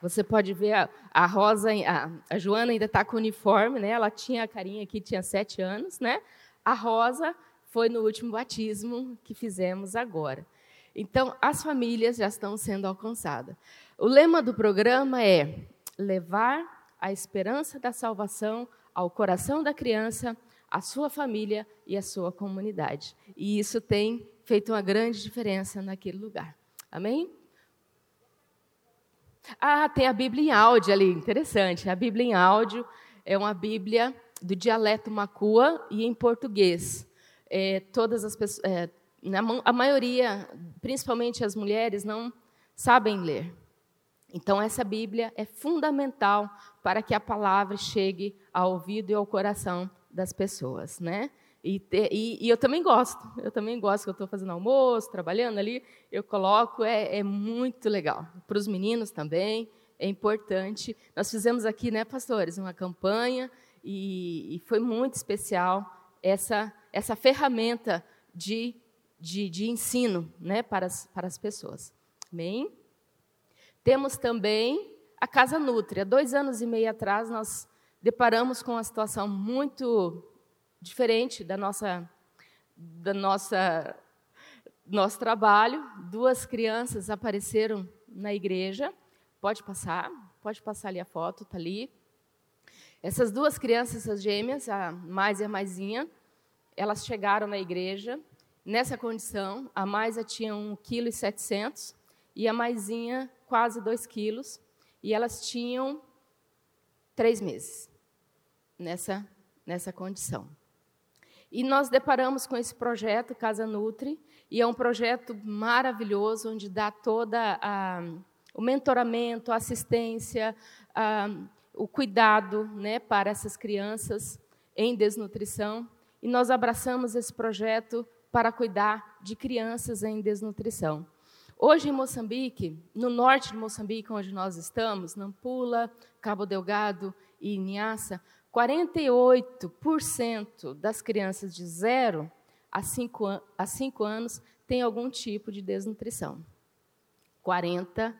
Você pode ver a, a Rosa, a, a Joana ainda está com o uniforme, né? Ela tinha a carinha aqui, tinha sete anos, né? A Rosa foi no último batismo que fizemos agora. Então, as famílias já estão sendo alcançadas. O lema do programa é levar a esperança da salvação ao coração da criança, à sua família e à sua comunidade. E isso tem feito uma grande diferença naquele lugar. Amém? Ah, tem a Bíblia em áudio ali, interessante. A Bíblia em áudio é uma Bíblia do dialeto macua e em português. É, todas as pessoas, é, a maioria, principalmente as mulheres, não sabem ler. Então, essa Bíblia é fundamental para que a palavra chegue ao ouvido e ao coração das pessoas, né? E, e, e eu também gosto, eu também gosto que eu estou fazendo almoço, trabalhando ali, eu coloco, é, é muito legal. Para os meninos também, é importante. Nós fizemos aqui, né, pastores, uma campanha e, e foi muito especial essa, essa ferramenta de, de, de ensino né, para, as, para as pessoas. Amém? Temos também a Casa Nutri. Há dois anos e meio atrás, nós deparamos com uma situação muito diferente da nossa, da nossa nosso trabalho. Duas crianças apareceram na igreja. Pode passar, pode passar ali a foto, está ali. Essas duas crianças, essas gêmeas, a mais e a maisinha, elas chegaram na igreja nessa condição. A Maisa tinha 1,7 kg e a maisinha quase 2 quilos. E elas tinham três meses nessa, nessa condição. E nós deparamos com esse projeto Casa Nutri, e é um projeto maravilhoso, onde dá toda o mentoramento, a assistência, a, o cuidado né, para essas crianças em desnutrição. E nós abraçamos esse projeto para cuidar de crianças em desnutrição. Hoje em Moçambique, no norte de Moçambique, onde nós estamos, Nampula, Cabo Delgado e Inhaça, 48% das crianças de 0 a 5, a 5 anos têm algum tipo de desnutrição. 48%.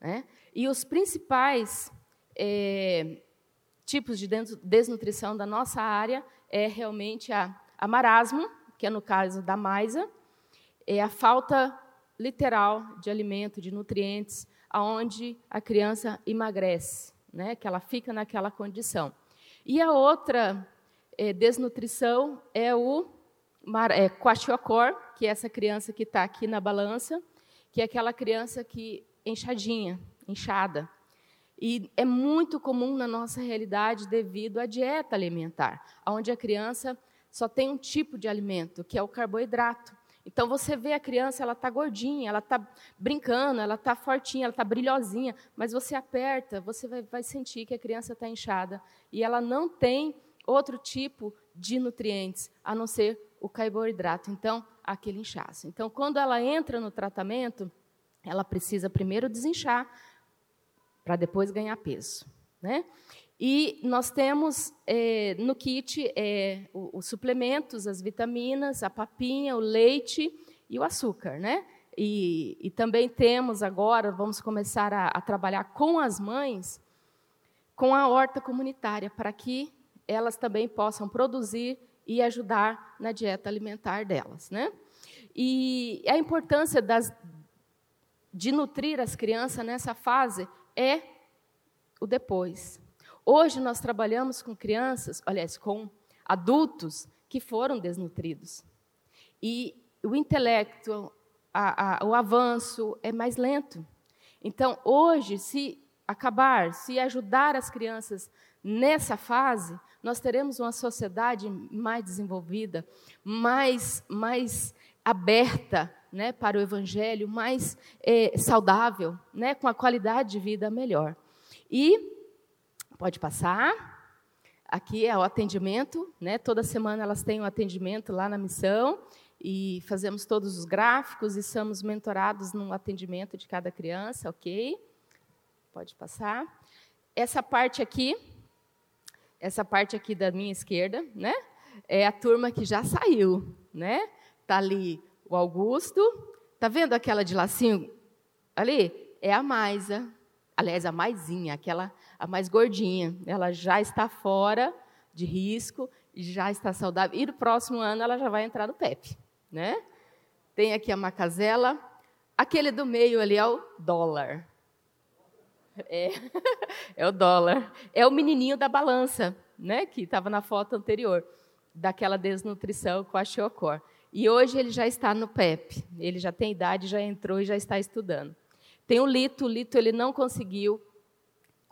Né? E os principais é, tipos de desnutrição da nossa área é realmente a, a marasmo, que é no caso da maisa, é a falta literal de alimento, de nutrientes, aonde a criança emagrece, né? que ela fica naquela condição. E a outra é, desnutrição é o é, kwashiorkor, que é essa criança que está aqui na balança, que é aquela criança que enxadinha, inchada. E é muito comum na nossa realidade devido à dieta alimentar, onde a criança só tem um tipo de alimento, que é o carboidrato. Então você vê a criança, ela está gordinha, ela está brincando, ela está fortinha, ela está brilhosinha, mas você aperta, você vai, vai sentir que a criança está inchada e ela não tem outro tipo de nutrientes a não ser o carboidrato. Então aquele inchaço. Então quando ela entra no tratamento, ela precisa primeiro desinchar para depois ganhar peso, né? E nós temos é, no kit é, os suplementos, as vitaminas, a papinha, o leite e o açúcar, né? E, e também temos agora, vamos começar a, a trabalhar com as mães, com a horta comunitária, para que elas também possam produzir e ajudar na dieta alimentar delas, né? E a importância das, de nutrir as crianças nessa fase é o depois. Hoje nós trabalhamos com crianças, aliás, com adultos que foram desnutridos. E o intelecto, a, a, o avanço é mais lento. Então, hoje, se acabar, se ajudar as crianças nessa fase, nós teremos uma sociedade mais desenvolvida, mais, mais aberta né, para o evangelho, mais é, saudável, né, com a qualidade de vida melhor. E, pode passar. Aqui é o atendimento, né? Toda semana elas têm um atendimento lá na missão e fazemos todos os gráficos e somos mentorados no atendimento de cada criança, ok? Pode passar. Essa parte aqui, essa parte aqui da minha esquerda, né? É a turma que já saiu, né? Tá ali o Augusto, tá vendo aquela de lacinho ali? É a Maisa, aliás, a maisinha, aquela a mais gordinha. Ela já está fora de risco, já está saudável. E no próximo ano ela já vai entrar no PEP né? Tem aqui a macazela. Aquele do meio ali é o dólar. É, <laughs> é o dólar. É o menininho da balança, né? Que estava na foto anterior, daquela desnutrição com a Shiocor. E hoje ele já está no PEP. Ele já tem idade, já entrou e já está estudando. Tem o Lito. O Lito ele não conseguiu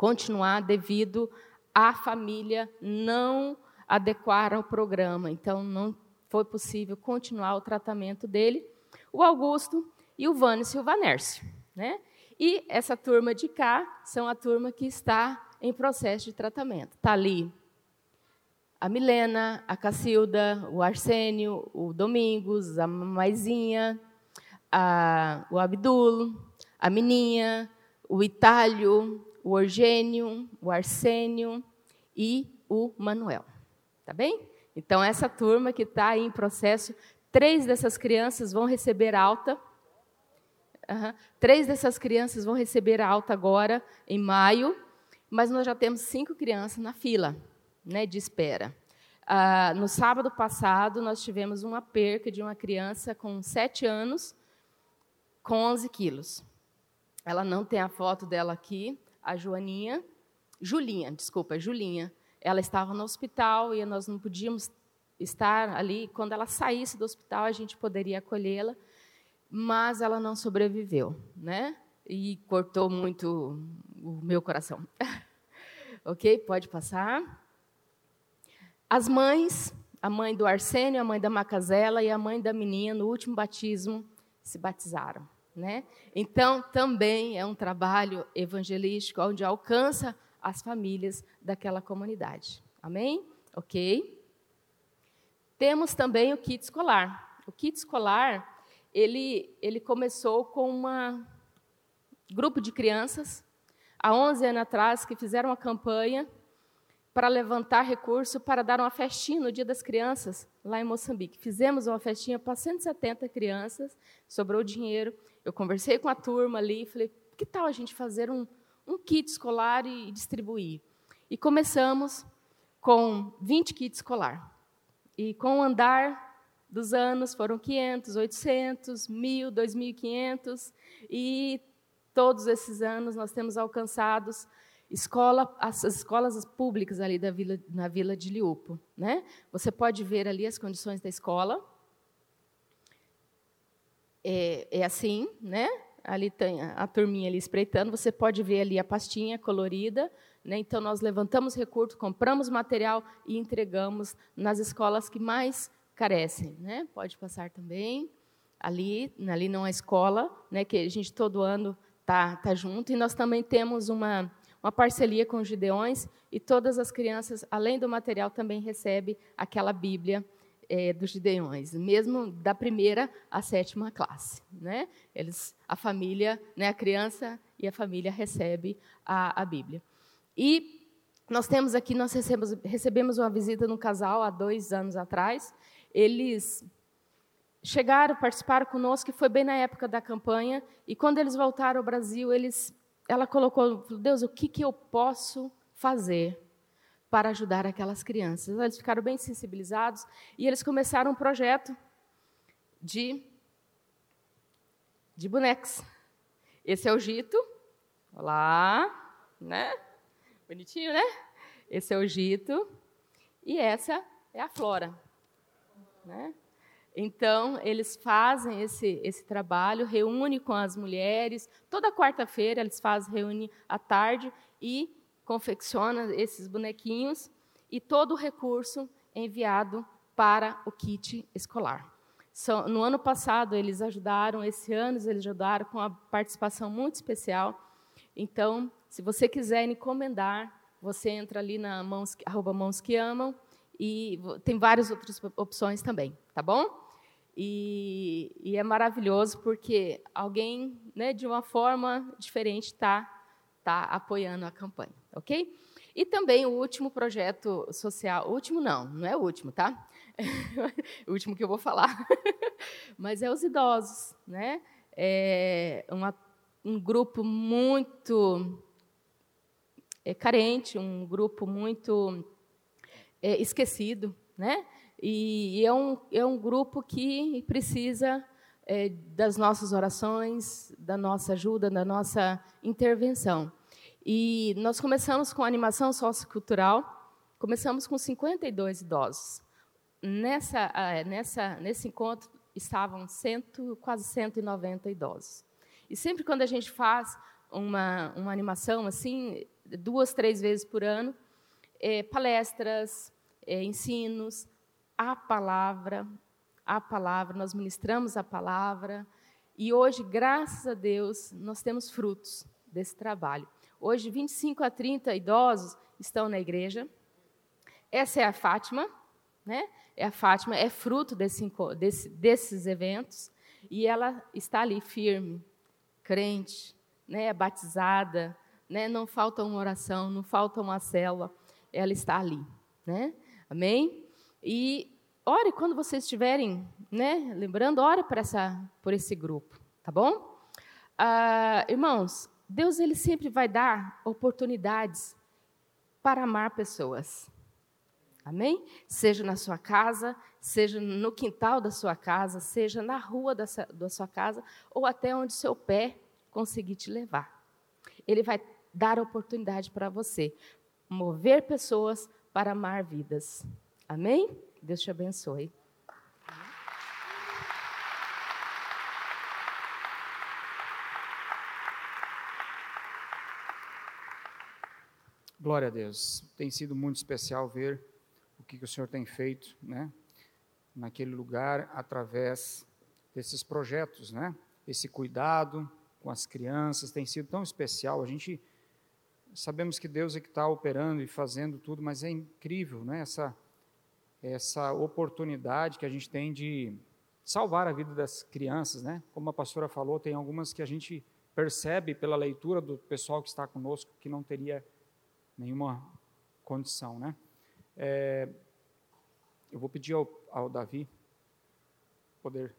continuar devido à família não adequar ao programa. Então, não foi possível continuar o tratamento dele, o Augusto e o Vânio e o Vanércio. Né? E essa turma de cá são a turma que está em processo de tratamento. Está ali a Milena, a Cacilda, o Arsênio, o Domingos, a Maisinha, a, o Abdul, a Meninha, o Itálio, o Orgênio, o Arsênio e o Manuel. Tá bem? Então, essa turma que está em processo, três dessas crianças vão receber alta. Uhum. Três dessas crianças vão receber alta agora, em maio, mas nós já temos cinco crianças na fila né, de espera. Ah, no sábado passado, nós tivemos uma perca de uma criança com sete anos, com 11 quilos. Ela não tem a foto dela aqui, a Joaninha, Julinha, desculpa, Julinha ela estava no hospital e nós não podíamos estar ali. Quando ela saísse do hospital, a gente poderia acolhê-la, mas ela não sobreviveu, né? E cortou muito o meu coração. <laughs> ok? Pode passar. As mães, a mãe do Arsênio, a mãe da Macazela e a mãe da menina, no último batismo, se batizaram. Né? Então, também é um trabalho evangelístico onde alcança as famílias daquela comunidade. Amém? Ok? Temos também o kit escolar. O kit escolar, ele, ele começou com um grupo de crianças, há 11 anos atrás, que fizeram uma campanha para levantar recurso para dar uma festinha no Dia das Crianças, lá em Moçambique. Fizemos uma festinha para 170 crianças, sobrou dinheiro. Eu conversei com a turma ali e falei, que tal a gente fazer um, um kit escolar e distribuir. E começamos com 20 kits escolar. E com o andar dos anos foram 500, 800, 1.000, 2.500 e todos esses anos nós temos alcançados escola, as escolas públicas ali da vila, na vila de Liupo. Né? Você pode ver ali as condições da escola. É, é assim, né? ali tem a, a turminha ali espreitando, você pode ver ali a pastinha colorida, né? Então nós levantamos recursos, compramos material e entregamos nas escolas que mais carecem, né? Pode passar também. Ali, ali não é escola, né, que a gente todo ano tá tá junto e nós também temos uma uma parceria com os Gideões e todas as crianças, além do material, também recebem aquela Bíblia é, dos Gideões, mesmo da primeira à sétima classe. Né? Eles, a família, né, a criança e a família recebe a, a Bíblia. E nós temos aqui, nós recebemos, recebemos uma visita no casal há dois anos atrás. Eles chegaram, participaram conosco, que foi bem na época da campanha. E quando eles voltaram ao Brasil, eles, ela colocou, Deus, o que, que eu posso fazer para ajudar aquelas crianças? Eles ficaram bem sensibilizados e eles começaram um projeto de, de bonecos. Esse é o Gito. Olá, né? Bonitinho, né? Esse é o Gito. E essa é a Flora. Né? Então, eles fazem esse, esse trabalho, reúne com as mulheres. Toda quarta-feira eles fazem, reúne à tarde e confecciona esses bonequinhos. E todo o recurso é enviado para o kit escolar. No ano passado eles ajudaram, esse ano eles ajudaram com a participação muito especial. Então, se você quiser encomendar, você entra ali na mãos, arroba mãos que amam e tem várias outras opções também, tá bom? E, e é maravilhoso porque alguém, né, de uma forma diferente, está tá apoiando a campanha, ok? E também o último projeto social, o último não, não é o último, tá? <laughs> o último que eu vou falar, <laughs> mas é os idosos, né? É uma, um grupo muito é, carente, um grupo muito é, esquecido, né? E, e, é, um, é um grupo que precisa é, das nossas orações, da nossa ajuda, da nossa intervenção. E nós começamos com animação sociocultural, começamos com 52 idosos. Nessa, nessa, nesse encontro estavam cento, quase 190 idosos. E sempre quando a gente faz uma, uma animação assim, duas, três vezes por ano, é, palestras, é, ensinos, a palavra, a palavra, nós ministramos a palavra, e hoje, graças a Deus, nós temos frutos desse trabalho. Hoje, 25 a 30 idosos estão na igreja. Essa é a Fátima, né? É a Fátima, é fruto desse, desse, desses eventos, e ela está ali firme, crente, né? batizada, né? não falta uma oração, não falta uma célula, ela está ali. Né? Amém? E ore quando vocês estiverem, né? lembrando, ore por, essa, por esse grupo, tá bom? Ah, irmãos, Deus ele sempre vai dar oportunidades para amar pessoas. Amém? Seja na sua casa, seja no quintal da sua casa, seja na rua da sua, da sua casa, ou até onde seu pé conseguir te levar. Ele vai dar oportunidade para você mover pessoas para amar vidas. Amém? Deus te abençoe. Glória a Deus. Tem sido muito especial ver o que, que o Senhor tem feito, né? Naquele lugar, através desses projetos, né? Esse cuidado com as crianças tem sido tão especial. A gente sabemos que Deus é que está operando e fazendo tudo, mas é incrível, né? Essa essa oportunidade que a gente tem de salvar a vida das crianças, né? Como a pastora falou, tem algumas que a gente percebe pela leitura do pessoal que está conosco que não teria nenhuma condição, né? É, eu vou pedir ao, ao Davi poder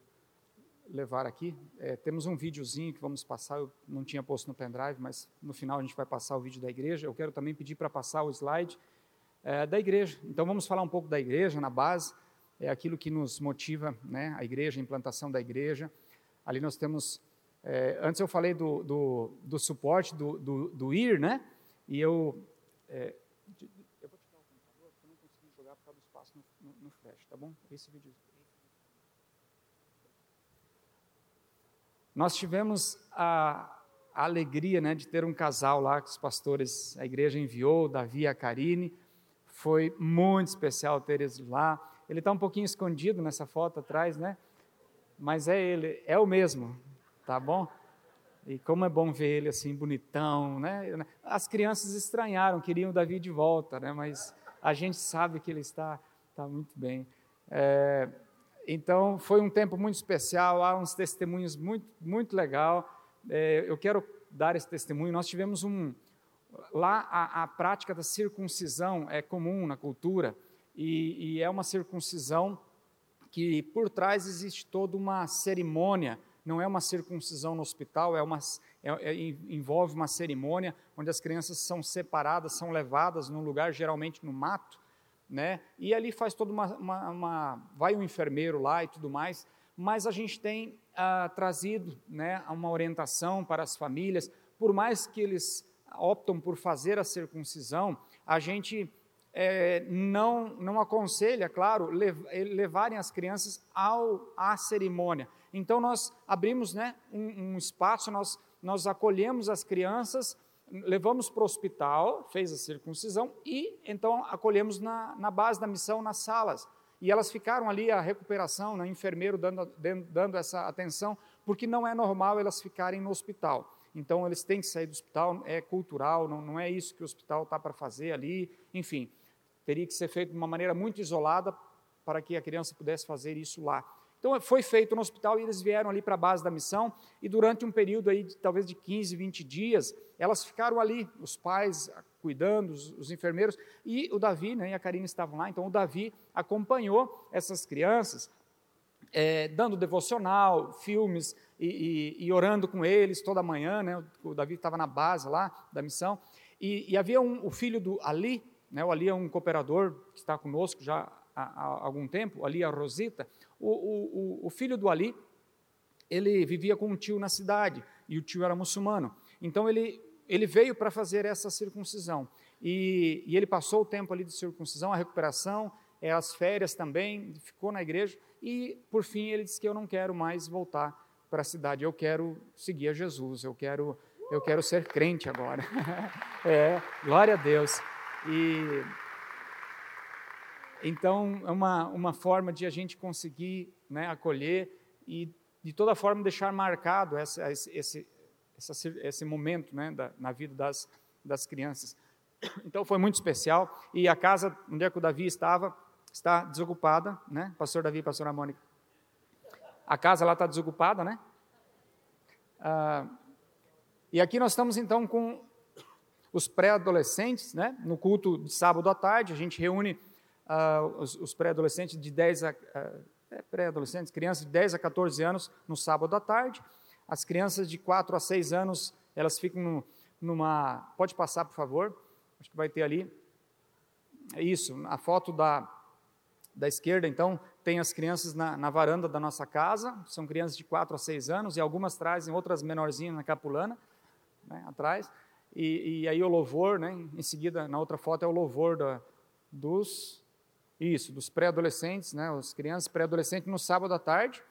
levar aqui. É, temos um videozinho que vamos passar, eu não tinha posto no pendrive, mas no final a gente vai passar o vídeo da igreja. Eu quero também pedir para passar o slide é, da igreja. Então vamos falar um pouco da igreja na base, é aquilo que nos motiva, né, a igreja, a implantação da igreja. Ali nós temos, é, antes eu falei do, do, do suporte, do, do, do, IR, né, e eu, é, eu vou dar o computador, porque eu não consegui jogar por causa do espaço no, no, no flash, tá bom? Esse vídeo Nós tivemos a, alegria né, de ter um casal lá que os pastores, a igreja enviou, Davi e a Karine. Foi muito especial ter eles lá. Ele está um pouquinho escondido nessa foto atrás, né? Mas é ele, é o mesmo, tá bom? E como é bom ver ele assim, bonitão, né? As crianças estranharam, queriam o Davi de volta, né? Mas a gente sabe que ele está, está muito bem. É, então, foi um tempo muito especial, há uns testemunhos muito, muito legal. É, eu quero dar esse testemunho. Nós tivemos um, lá a, a prática da circuncisão é comum na cultura e, e é uma circuncisão que por trás existe toda uma cerimônia, não é uma circuncisão no hospital, é uma, é, é, envolve uma cerimônia onde as crianças são separadas, são levadas num lugar, geralmente no mato, né? E ali faz toda uma, uma, uma vai um enfermeiro lá e tudo mais, mas a gente tem ah, trazido, né, uma orientação para as famílias, por mais que eles optam por fazer a circuncisão, a gente é, não, não aconselha, claro, levarem as crianças ao, à cerimônia. Então, nós abrimos né, um, um espaço, nós, nós acolhemos as crianças, levamos para o hospital, fez a circuncisão, e então acolhemos na, na base da missão, nas salas. E elas ficaram ali, a recuperação, né, enfermeiro dando, dando essa atenção, porque não é normal elas ficarem no hospital. Então, eles têm que sair do hospital, é cultural, não, não é isso que o hospital está para fazer ali, enfim teria que ser feito de uma maneira muito isolada para que a criança pudesse fazer isso lá. Então foi feito no hospital e eles vieram ali para a base da missão e durante um período aí de, talvez de 15, 20 dias, elas ficaram ali, os pais cuidando, os, os enfermeiros e o Davi, né, e a Karina estavam lá, então o Davi acompanhou essas crianças, é, dando devocional, filmes e, e, e, orando com eles toda manhã, né, o Davi estava na base lá da missão e, e havia um, o filho do Ali, né, o Ali é um cooperador que está conosco já há, há algum tempo, Ali é a Rosita. O, o, o, filho do Ali, ele vivia com um tio na cidade, e o tio era muçulmano. Então ele, ele veio para fazer essa circuncisão. E, e, ele passou o tempo ali de circuncisão, a recuperação, é, as férias também, ficou na igreja, e por fim ele disse que eu não quero mais voltar para a cidade, eu quero seguir a Jesus, eu quero, eu quero ser crente agora. <laughs> é, glória a Deus. E então é uma, uma forma de a gente conseguir né, acolher e de toda forma deixar marcado essa, esse, esse, esse momento né, da, na vida das, das crianças. Então foi muito especial e a casa onde é que o Davi estava está desocupada, né? Pastor Davi, Pastora Mônica. A casa lá está desocupada, né? Ah, e aqui nós estamos então com os pré-adolescentes, né? no culto de sábado à tarde, a gente reúne uh, os, os pré-adolescentes de 10 a. Uh, pré-adolescentes, crianças de 10 a 14 anos no sábado à tarde. As crianças de 4 a 6 anos, elas ficam no, numa. Pode passar, por favor? Acho que vai ter ali. É isso, a foto da, da esquerda, então, tem as crianças na, na, varanda da nossa casa, são crianças de 4 a 6 anos, e algumas trazem outras menorzinhas na capulana, né, atrás. E, e, aí o louvor, né, em seguida, na outra foto, é o louvor da, dos, isso, dos pré-adolescentes, né, as crianças pré-adolescentes, no sábado à tarde.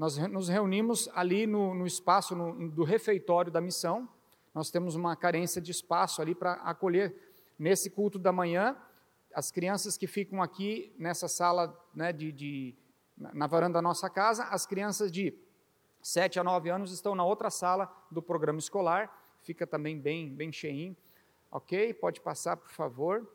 Nós nos reunimos ali no, no espaço no, do refeitório da missão. Nós temos uma carência de espaço ali para acolher. Nesse culto da manhã, as crianças que ficam aqui nessa sala né, de, de, na varanda da nossa casa, as crianças de 7 a 9 anos estão na outra sala do programa escolar fica também bem, bem cheinho. Ok? Pode passar, por favor.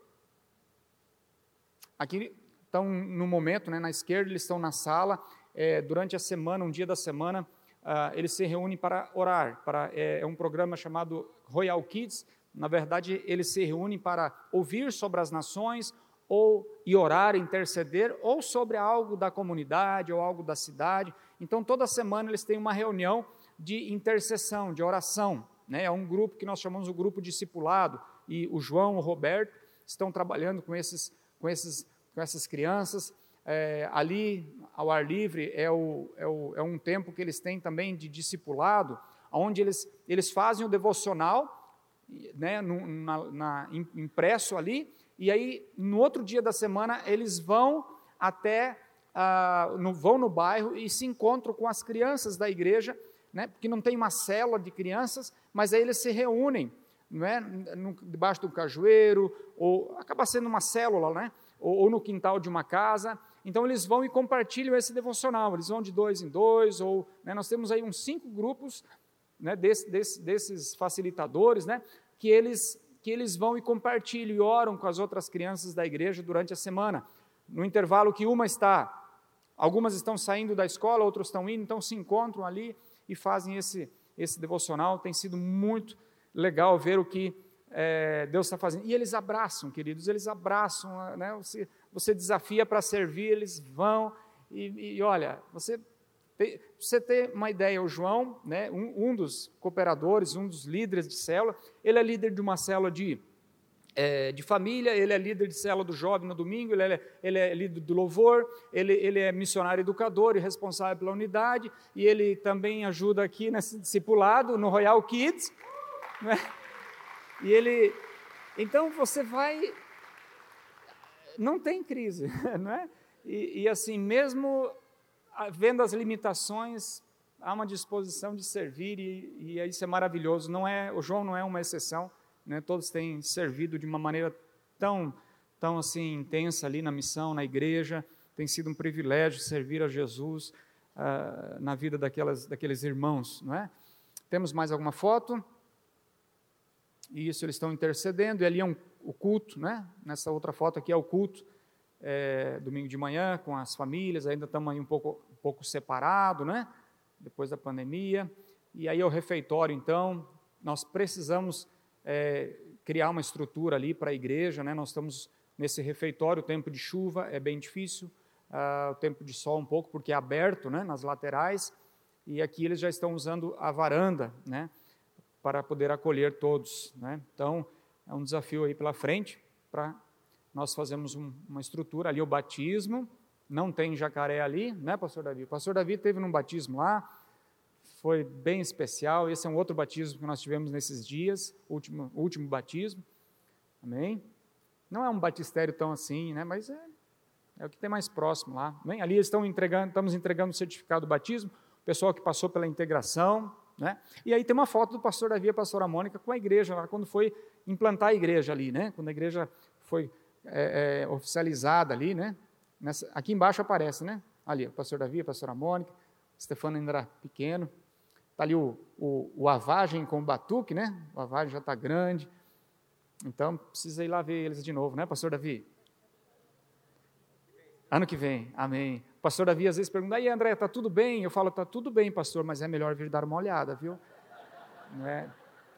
Aqui estão no momento, né, na esquerda, eles estão na sala. É, durante a semana, um dia da semana, uh, eles se reúnem para orar. Para, é, é um programa chamado Royal Kids. Na verdade, eles se reúnem para ouvir sobre as nações, ou e orar, interceder, ou sobre algo da comunidade, ou algo da cidade. Então, toda semana eles têm uma reunião de intercessão, de oração. Né? É um grupo que nós chamamos o grupo discipulado, e o João, o Roberto, estão trabalhando com, esses, com, esses, com essas crianças. É, ali, ao ar livre, é, o, é, o, é um tempo que eles têm também de discipulado, onde eles, eles fazem o devocional, né, no, na, na, impresso ali, e aí, no outro dia da semana, eles vão até, ah, no, vão no bairro e se encontram com as crianças da igreja né, porque não tem uma célula de crianças, mas aí eles se reúnem, não é, no, debaixo do cajueiro, ou acaba sendo uma célula, né, ou, ou, no quintal de uma casa. Então eles vão e compartilham esse devocional. Eles vão de dois em dois, ou né, nós temos aí uns cinco grupos né, desse, desse, desses facilitadores, né, que eles que eles vão e compartilham e oram com as outras crianças da igreja durante a semana. No intervalo que uma está, algumas estão saindo da escola, outros estão indo, então se encontram ali e fazem esse, esse devocional. Tem sido muito legal ver o que é, Deus está fazendo. E eles abraçam, queridos, eles abraçam, né? Você, você desafia para servir, eles vão. E, e olha, você tem, você tem uma ideia, o João, né, um, um, dos cooperadores, um dos líderes de célula, ele é líder de uma célula de, é, de família, ele é líder de célula do jovem no domingo, ele é, ele é líder do louvor, ele, ele é missionário educador e responsável pela unidade, e ele também ajuda aqui nesse discipulado no Royal Kids. Né? E ele. Então você vai. Não tem crise, <laughs> não é? E, e assim, mesmo vendo as limitações, há uma disposição de servir e, e isso é maravilhoso. Não é, o João não é uma exceção, né? Todos têm servido de uma maneira tão, tão assim intensa ali na missão, na igreja. Tem sido um privilégio servir a Jesus uh, na vida daquelas, daqueles irmãos, não é? Temos mais alguma foto? E isso eles estão intercedendo. E ali é um, o culto, né? Nessa outra foto aqui é o culto. É, domingo de manhã com as famílias, ainda estamos aí um pouco, um pouco separado, né? Depois da pandemia. E aí é o refeitório, então, nós precisamos é, criar uma estrutura ali para a igreja, né? Nós estamos nesse refeitório, o tempo de chuva é bem difícil, uh, o tempo de sol um pouco, porque é aberto, né? Nas laterais. E aqui eles já estão usando a varanda, né? Para poder acolher todos. Né? Então, é um desafio aí pela frente para nós fazermos um, uma estrutura ali, o batismo. Não tem jacaré ali, né, Pastor Davi? O Pastor Davi teve num batismo lá, foi bem especial. Esse é um outro batismo que nós tivemos nesses dias, último, último batismo. Amém? Não é um batistério tão assim, né? Mas é, é o que tem mais próximo lá. Amém? Ali estão entregando, estamos entregando o certificado do batismo. O pessoal que passou pela integração, né? E aí tem uma foto do pastor Davi e a pastora Mônica com a igreja, lá, quando foi implantar a igreja ali, né? quando a igreja foi é, é, oficializada ali. Né? Nessa, aqui embaixo aparece, né? ali, o pastor Davi, a pastora Mônica, Stefano ainda era pequeno. Está ali o, o, o Avagem com o Batuque, né? o Avagem já está grande. Então, precisa ir lá ver eles de novo, né, pastor Davi? Ano que vem, amém pastor Davi às vezes pergunta, aí André, está tudo bem? Eu falo, está tudo bem, pastor, mas é melhor vir dar uma olhada, viu? É,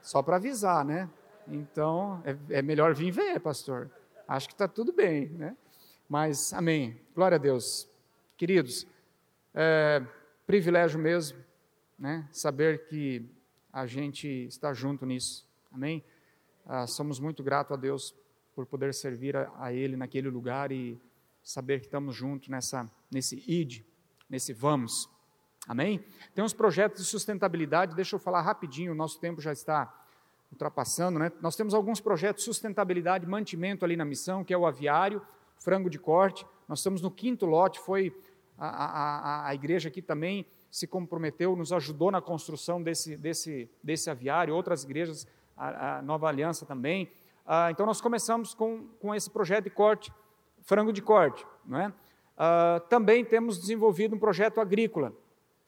só para avisar, né? Então, é, é, melhor vir ver, pastor. Acho que está tudo bem, né? Mas, amém. Glória a Deus. Queridos, é, privilégio mesmo, né? Saber que a gente está junto nisso, amém? Ah, somos muito gratos a Deus por poder servir a, a Ele naquele lugar e saber que estamos juntos nessa, nesse id, nesse vamos. Amém? Tem uns projetos de sustentabilidade, deixa eu falar rapidinho, o nosso tempo já está ultrapassando, né? Nós temos alguns projetos de sustentabilidade, mantimento ali na missão, que é o aviário, frango de corte. Nós estamos no quinto lote, foi a, a, a, igreja aqui também se comprometeu, nos ajudou na construção desse, desse, desse aviário, outras igrejas, a, a Nova Aliança também. Ah, então nós começamos com, com esse projeto de corte frango de corte. Não é? Uh, também temos desenvolvido um projeto agrícola,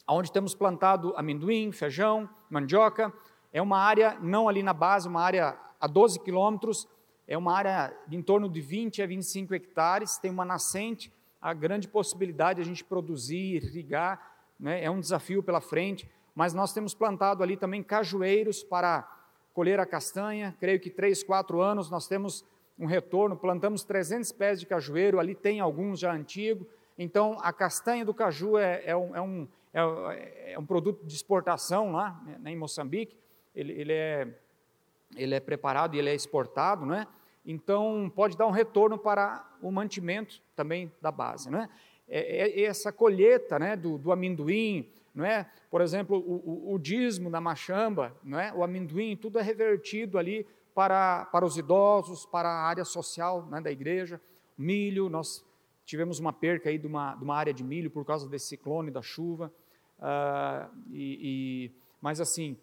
onde temos plantado amendoim, feijão, mandioca. É uma área, não ali na base, uma área a 12 quilômetros, é uma área de em torno de 20 a 25 hectares, tem uma nascente, a grande possibilidade de a gente produzir, irrigar, né? é um desafio pela frente, mas nós temos plantado ali também cajueiros para colher a castanha, creio que três, quatro anos nós temos um retorno, plantamos 300 pés de cajueiro, ali tem alguns já antigos, então a castanha do caju é, é, um, é, um, é, é um, produto de exportação lá né, em Moçambique, ele, ele, é, ele é preparado e ele é exportado, né? então pode dar um retorno para o mantimento também da base. Né? É, é essa colheita né, do, do amendoim, não é? Por exemplo, o, o, o dízimo da machamba, não é? O amendoim, tudo é revertido ali para, para os idosos, para a área social né, da igreja. Milho, nós tivemos uma perca aí de uma, de uma área de milho por causa desse ciclone da chuva. Uh, e, e, mas assim,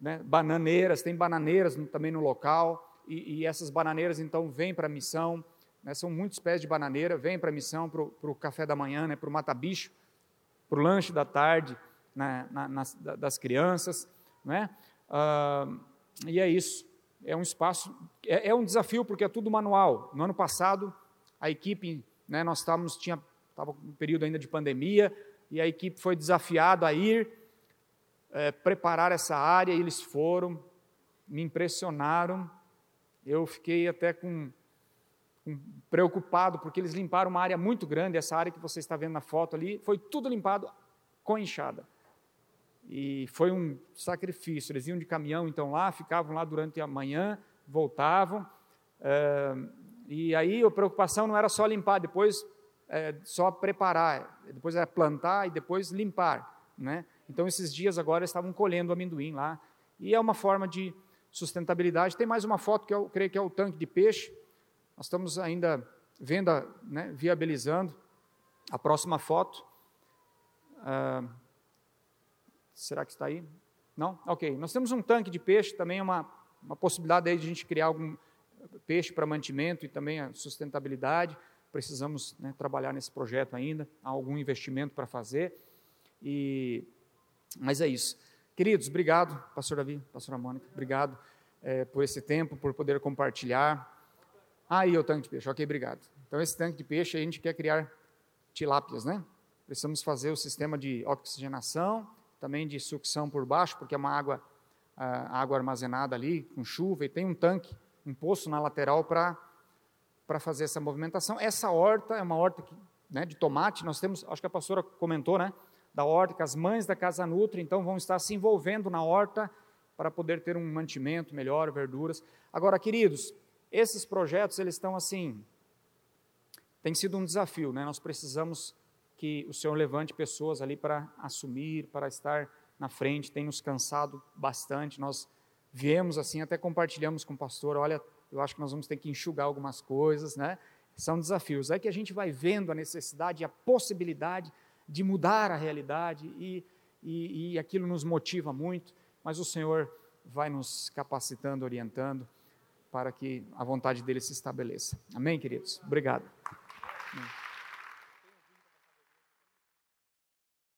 né, bananeiras, tem bananeiras também no local, e, e essas bananeiras então vêm para a missão, né, são muitos pés de bananeira, vêm para a missão, para o café da manhã, né, para o mata-bicho, para o lanche da tarde né, na, nas, das crianças. Né, uh, e é isso é um espaço, é, é, um desafio porque é tudo manual. No ano passado, a equipe, né, nós estávamos, tinha, estava um período ainda de pandemia, e a equipe foi desafiada a ir é, preparar essa área, e eles foram, me impressionaram, Eu fiquei até com, com, preocupado, porque eles limparam uma área muito grande, essa área que você está vendo na foto ali, foi tudo limpado com enxada. E foi um sacrifício. Eles iam de caminhão, então, lá, ficavam lá durante a manhã, voltavam. Uh, e aí a preocupação não era só limpar, depois é, só preparar, depois era plantar e depois limpar. Né? Então, esses dias agora estavam colhendo amendoim lá. E é uma forma de sustentabilidade. Tem mais uma foto que eu creio que é o tanque de peixe. Nós estamos ainda vendo, né, viabilizando. A próxima foto. Uh, será que está aí? Não? Ok. Nós temos um tanque de peixe, também é uma, uma possibilidade aí de a gente criar algum peixe para mantimento e também a sustentabilidade. Precisamos né, trabalhar nesse projeto ainda, há algum investimento para fazer. E, mas é isso. Queridos, obrigado, pastor Davi, pastora Mônica, obrigado é, por esse tempo, por poder compartilhar. Ah, aí o tanque de peixe, ok, obrigado. Então, esse tanque de peixe, a gente quer criar tilápias, né? Precisamos fazer o sistema de oxigenação, também de sucção por baixo, porque é uma água, água armazenada ali, com chuva, e tem um tanque um poço na lateral para fazer essa movimentação. Essa horta é uma horta que, né, de tomate, nós temos, acho que a pastora comentou, né, da horta, que as mães da Casa Nutri, então, vão estar se envolvendo na horta para poder ter um mantimento melhor, verduras. Agora, queridos, esses projetos, eles estão assim, tem sido um desafio, né? Nós precisamos que o Senhor levante pessoas ali para assumir, para estar na frente, tem nos cansado bastante, nós viemos assim, até compartilhamos com o pastor, olha, eu acho que nós vamos ter que enxugar algumas coisas, né? São desafios. É que a gente vai vendo a necessidade e a possibilidade de mudar a realidade e, e, e aquilo nos motiva muito, mas o Senhor vai nos capacitando, orientando para que a vontade dele se estabeleça. Amém, queridos? Obrigado.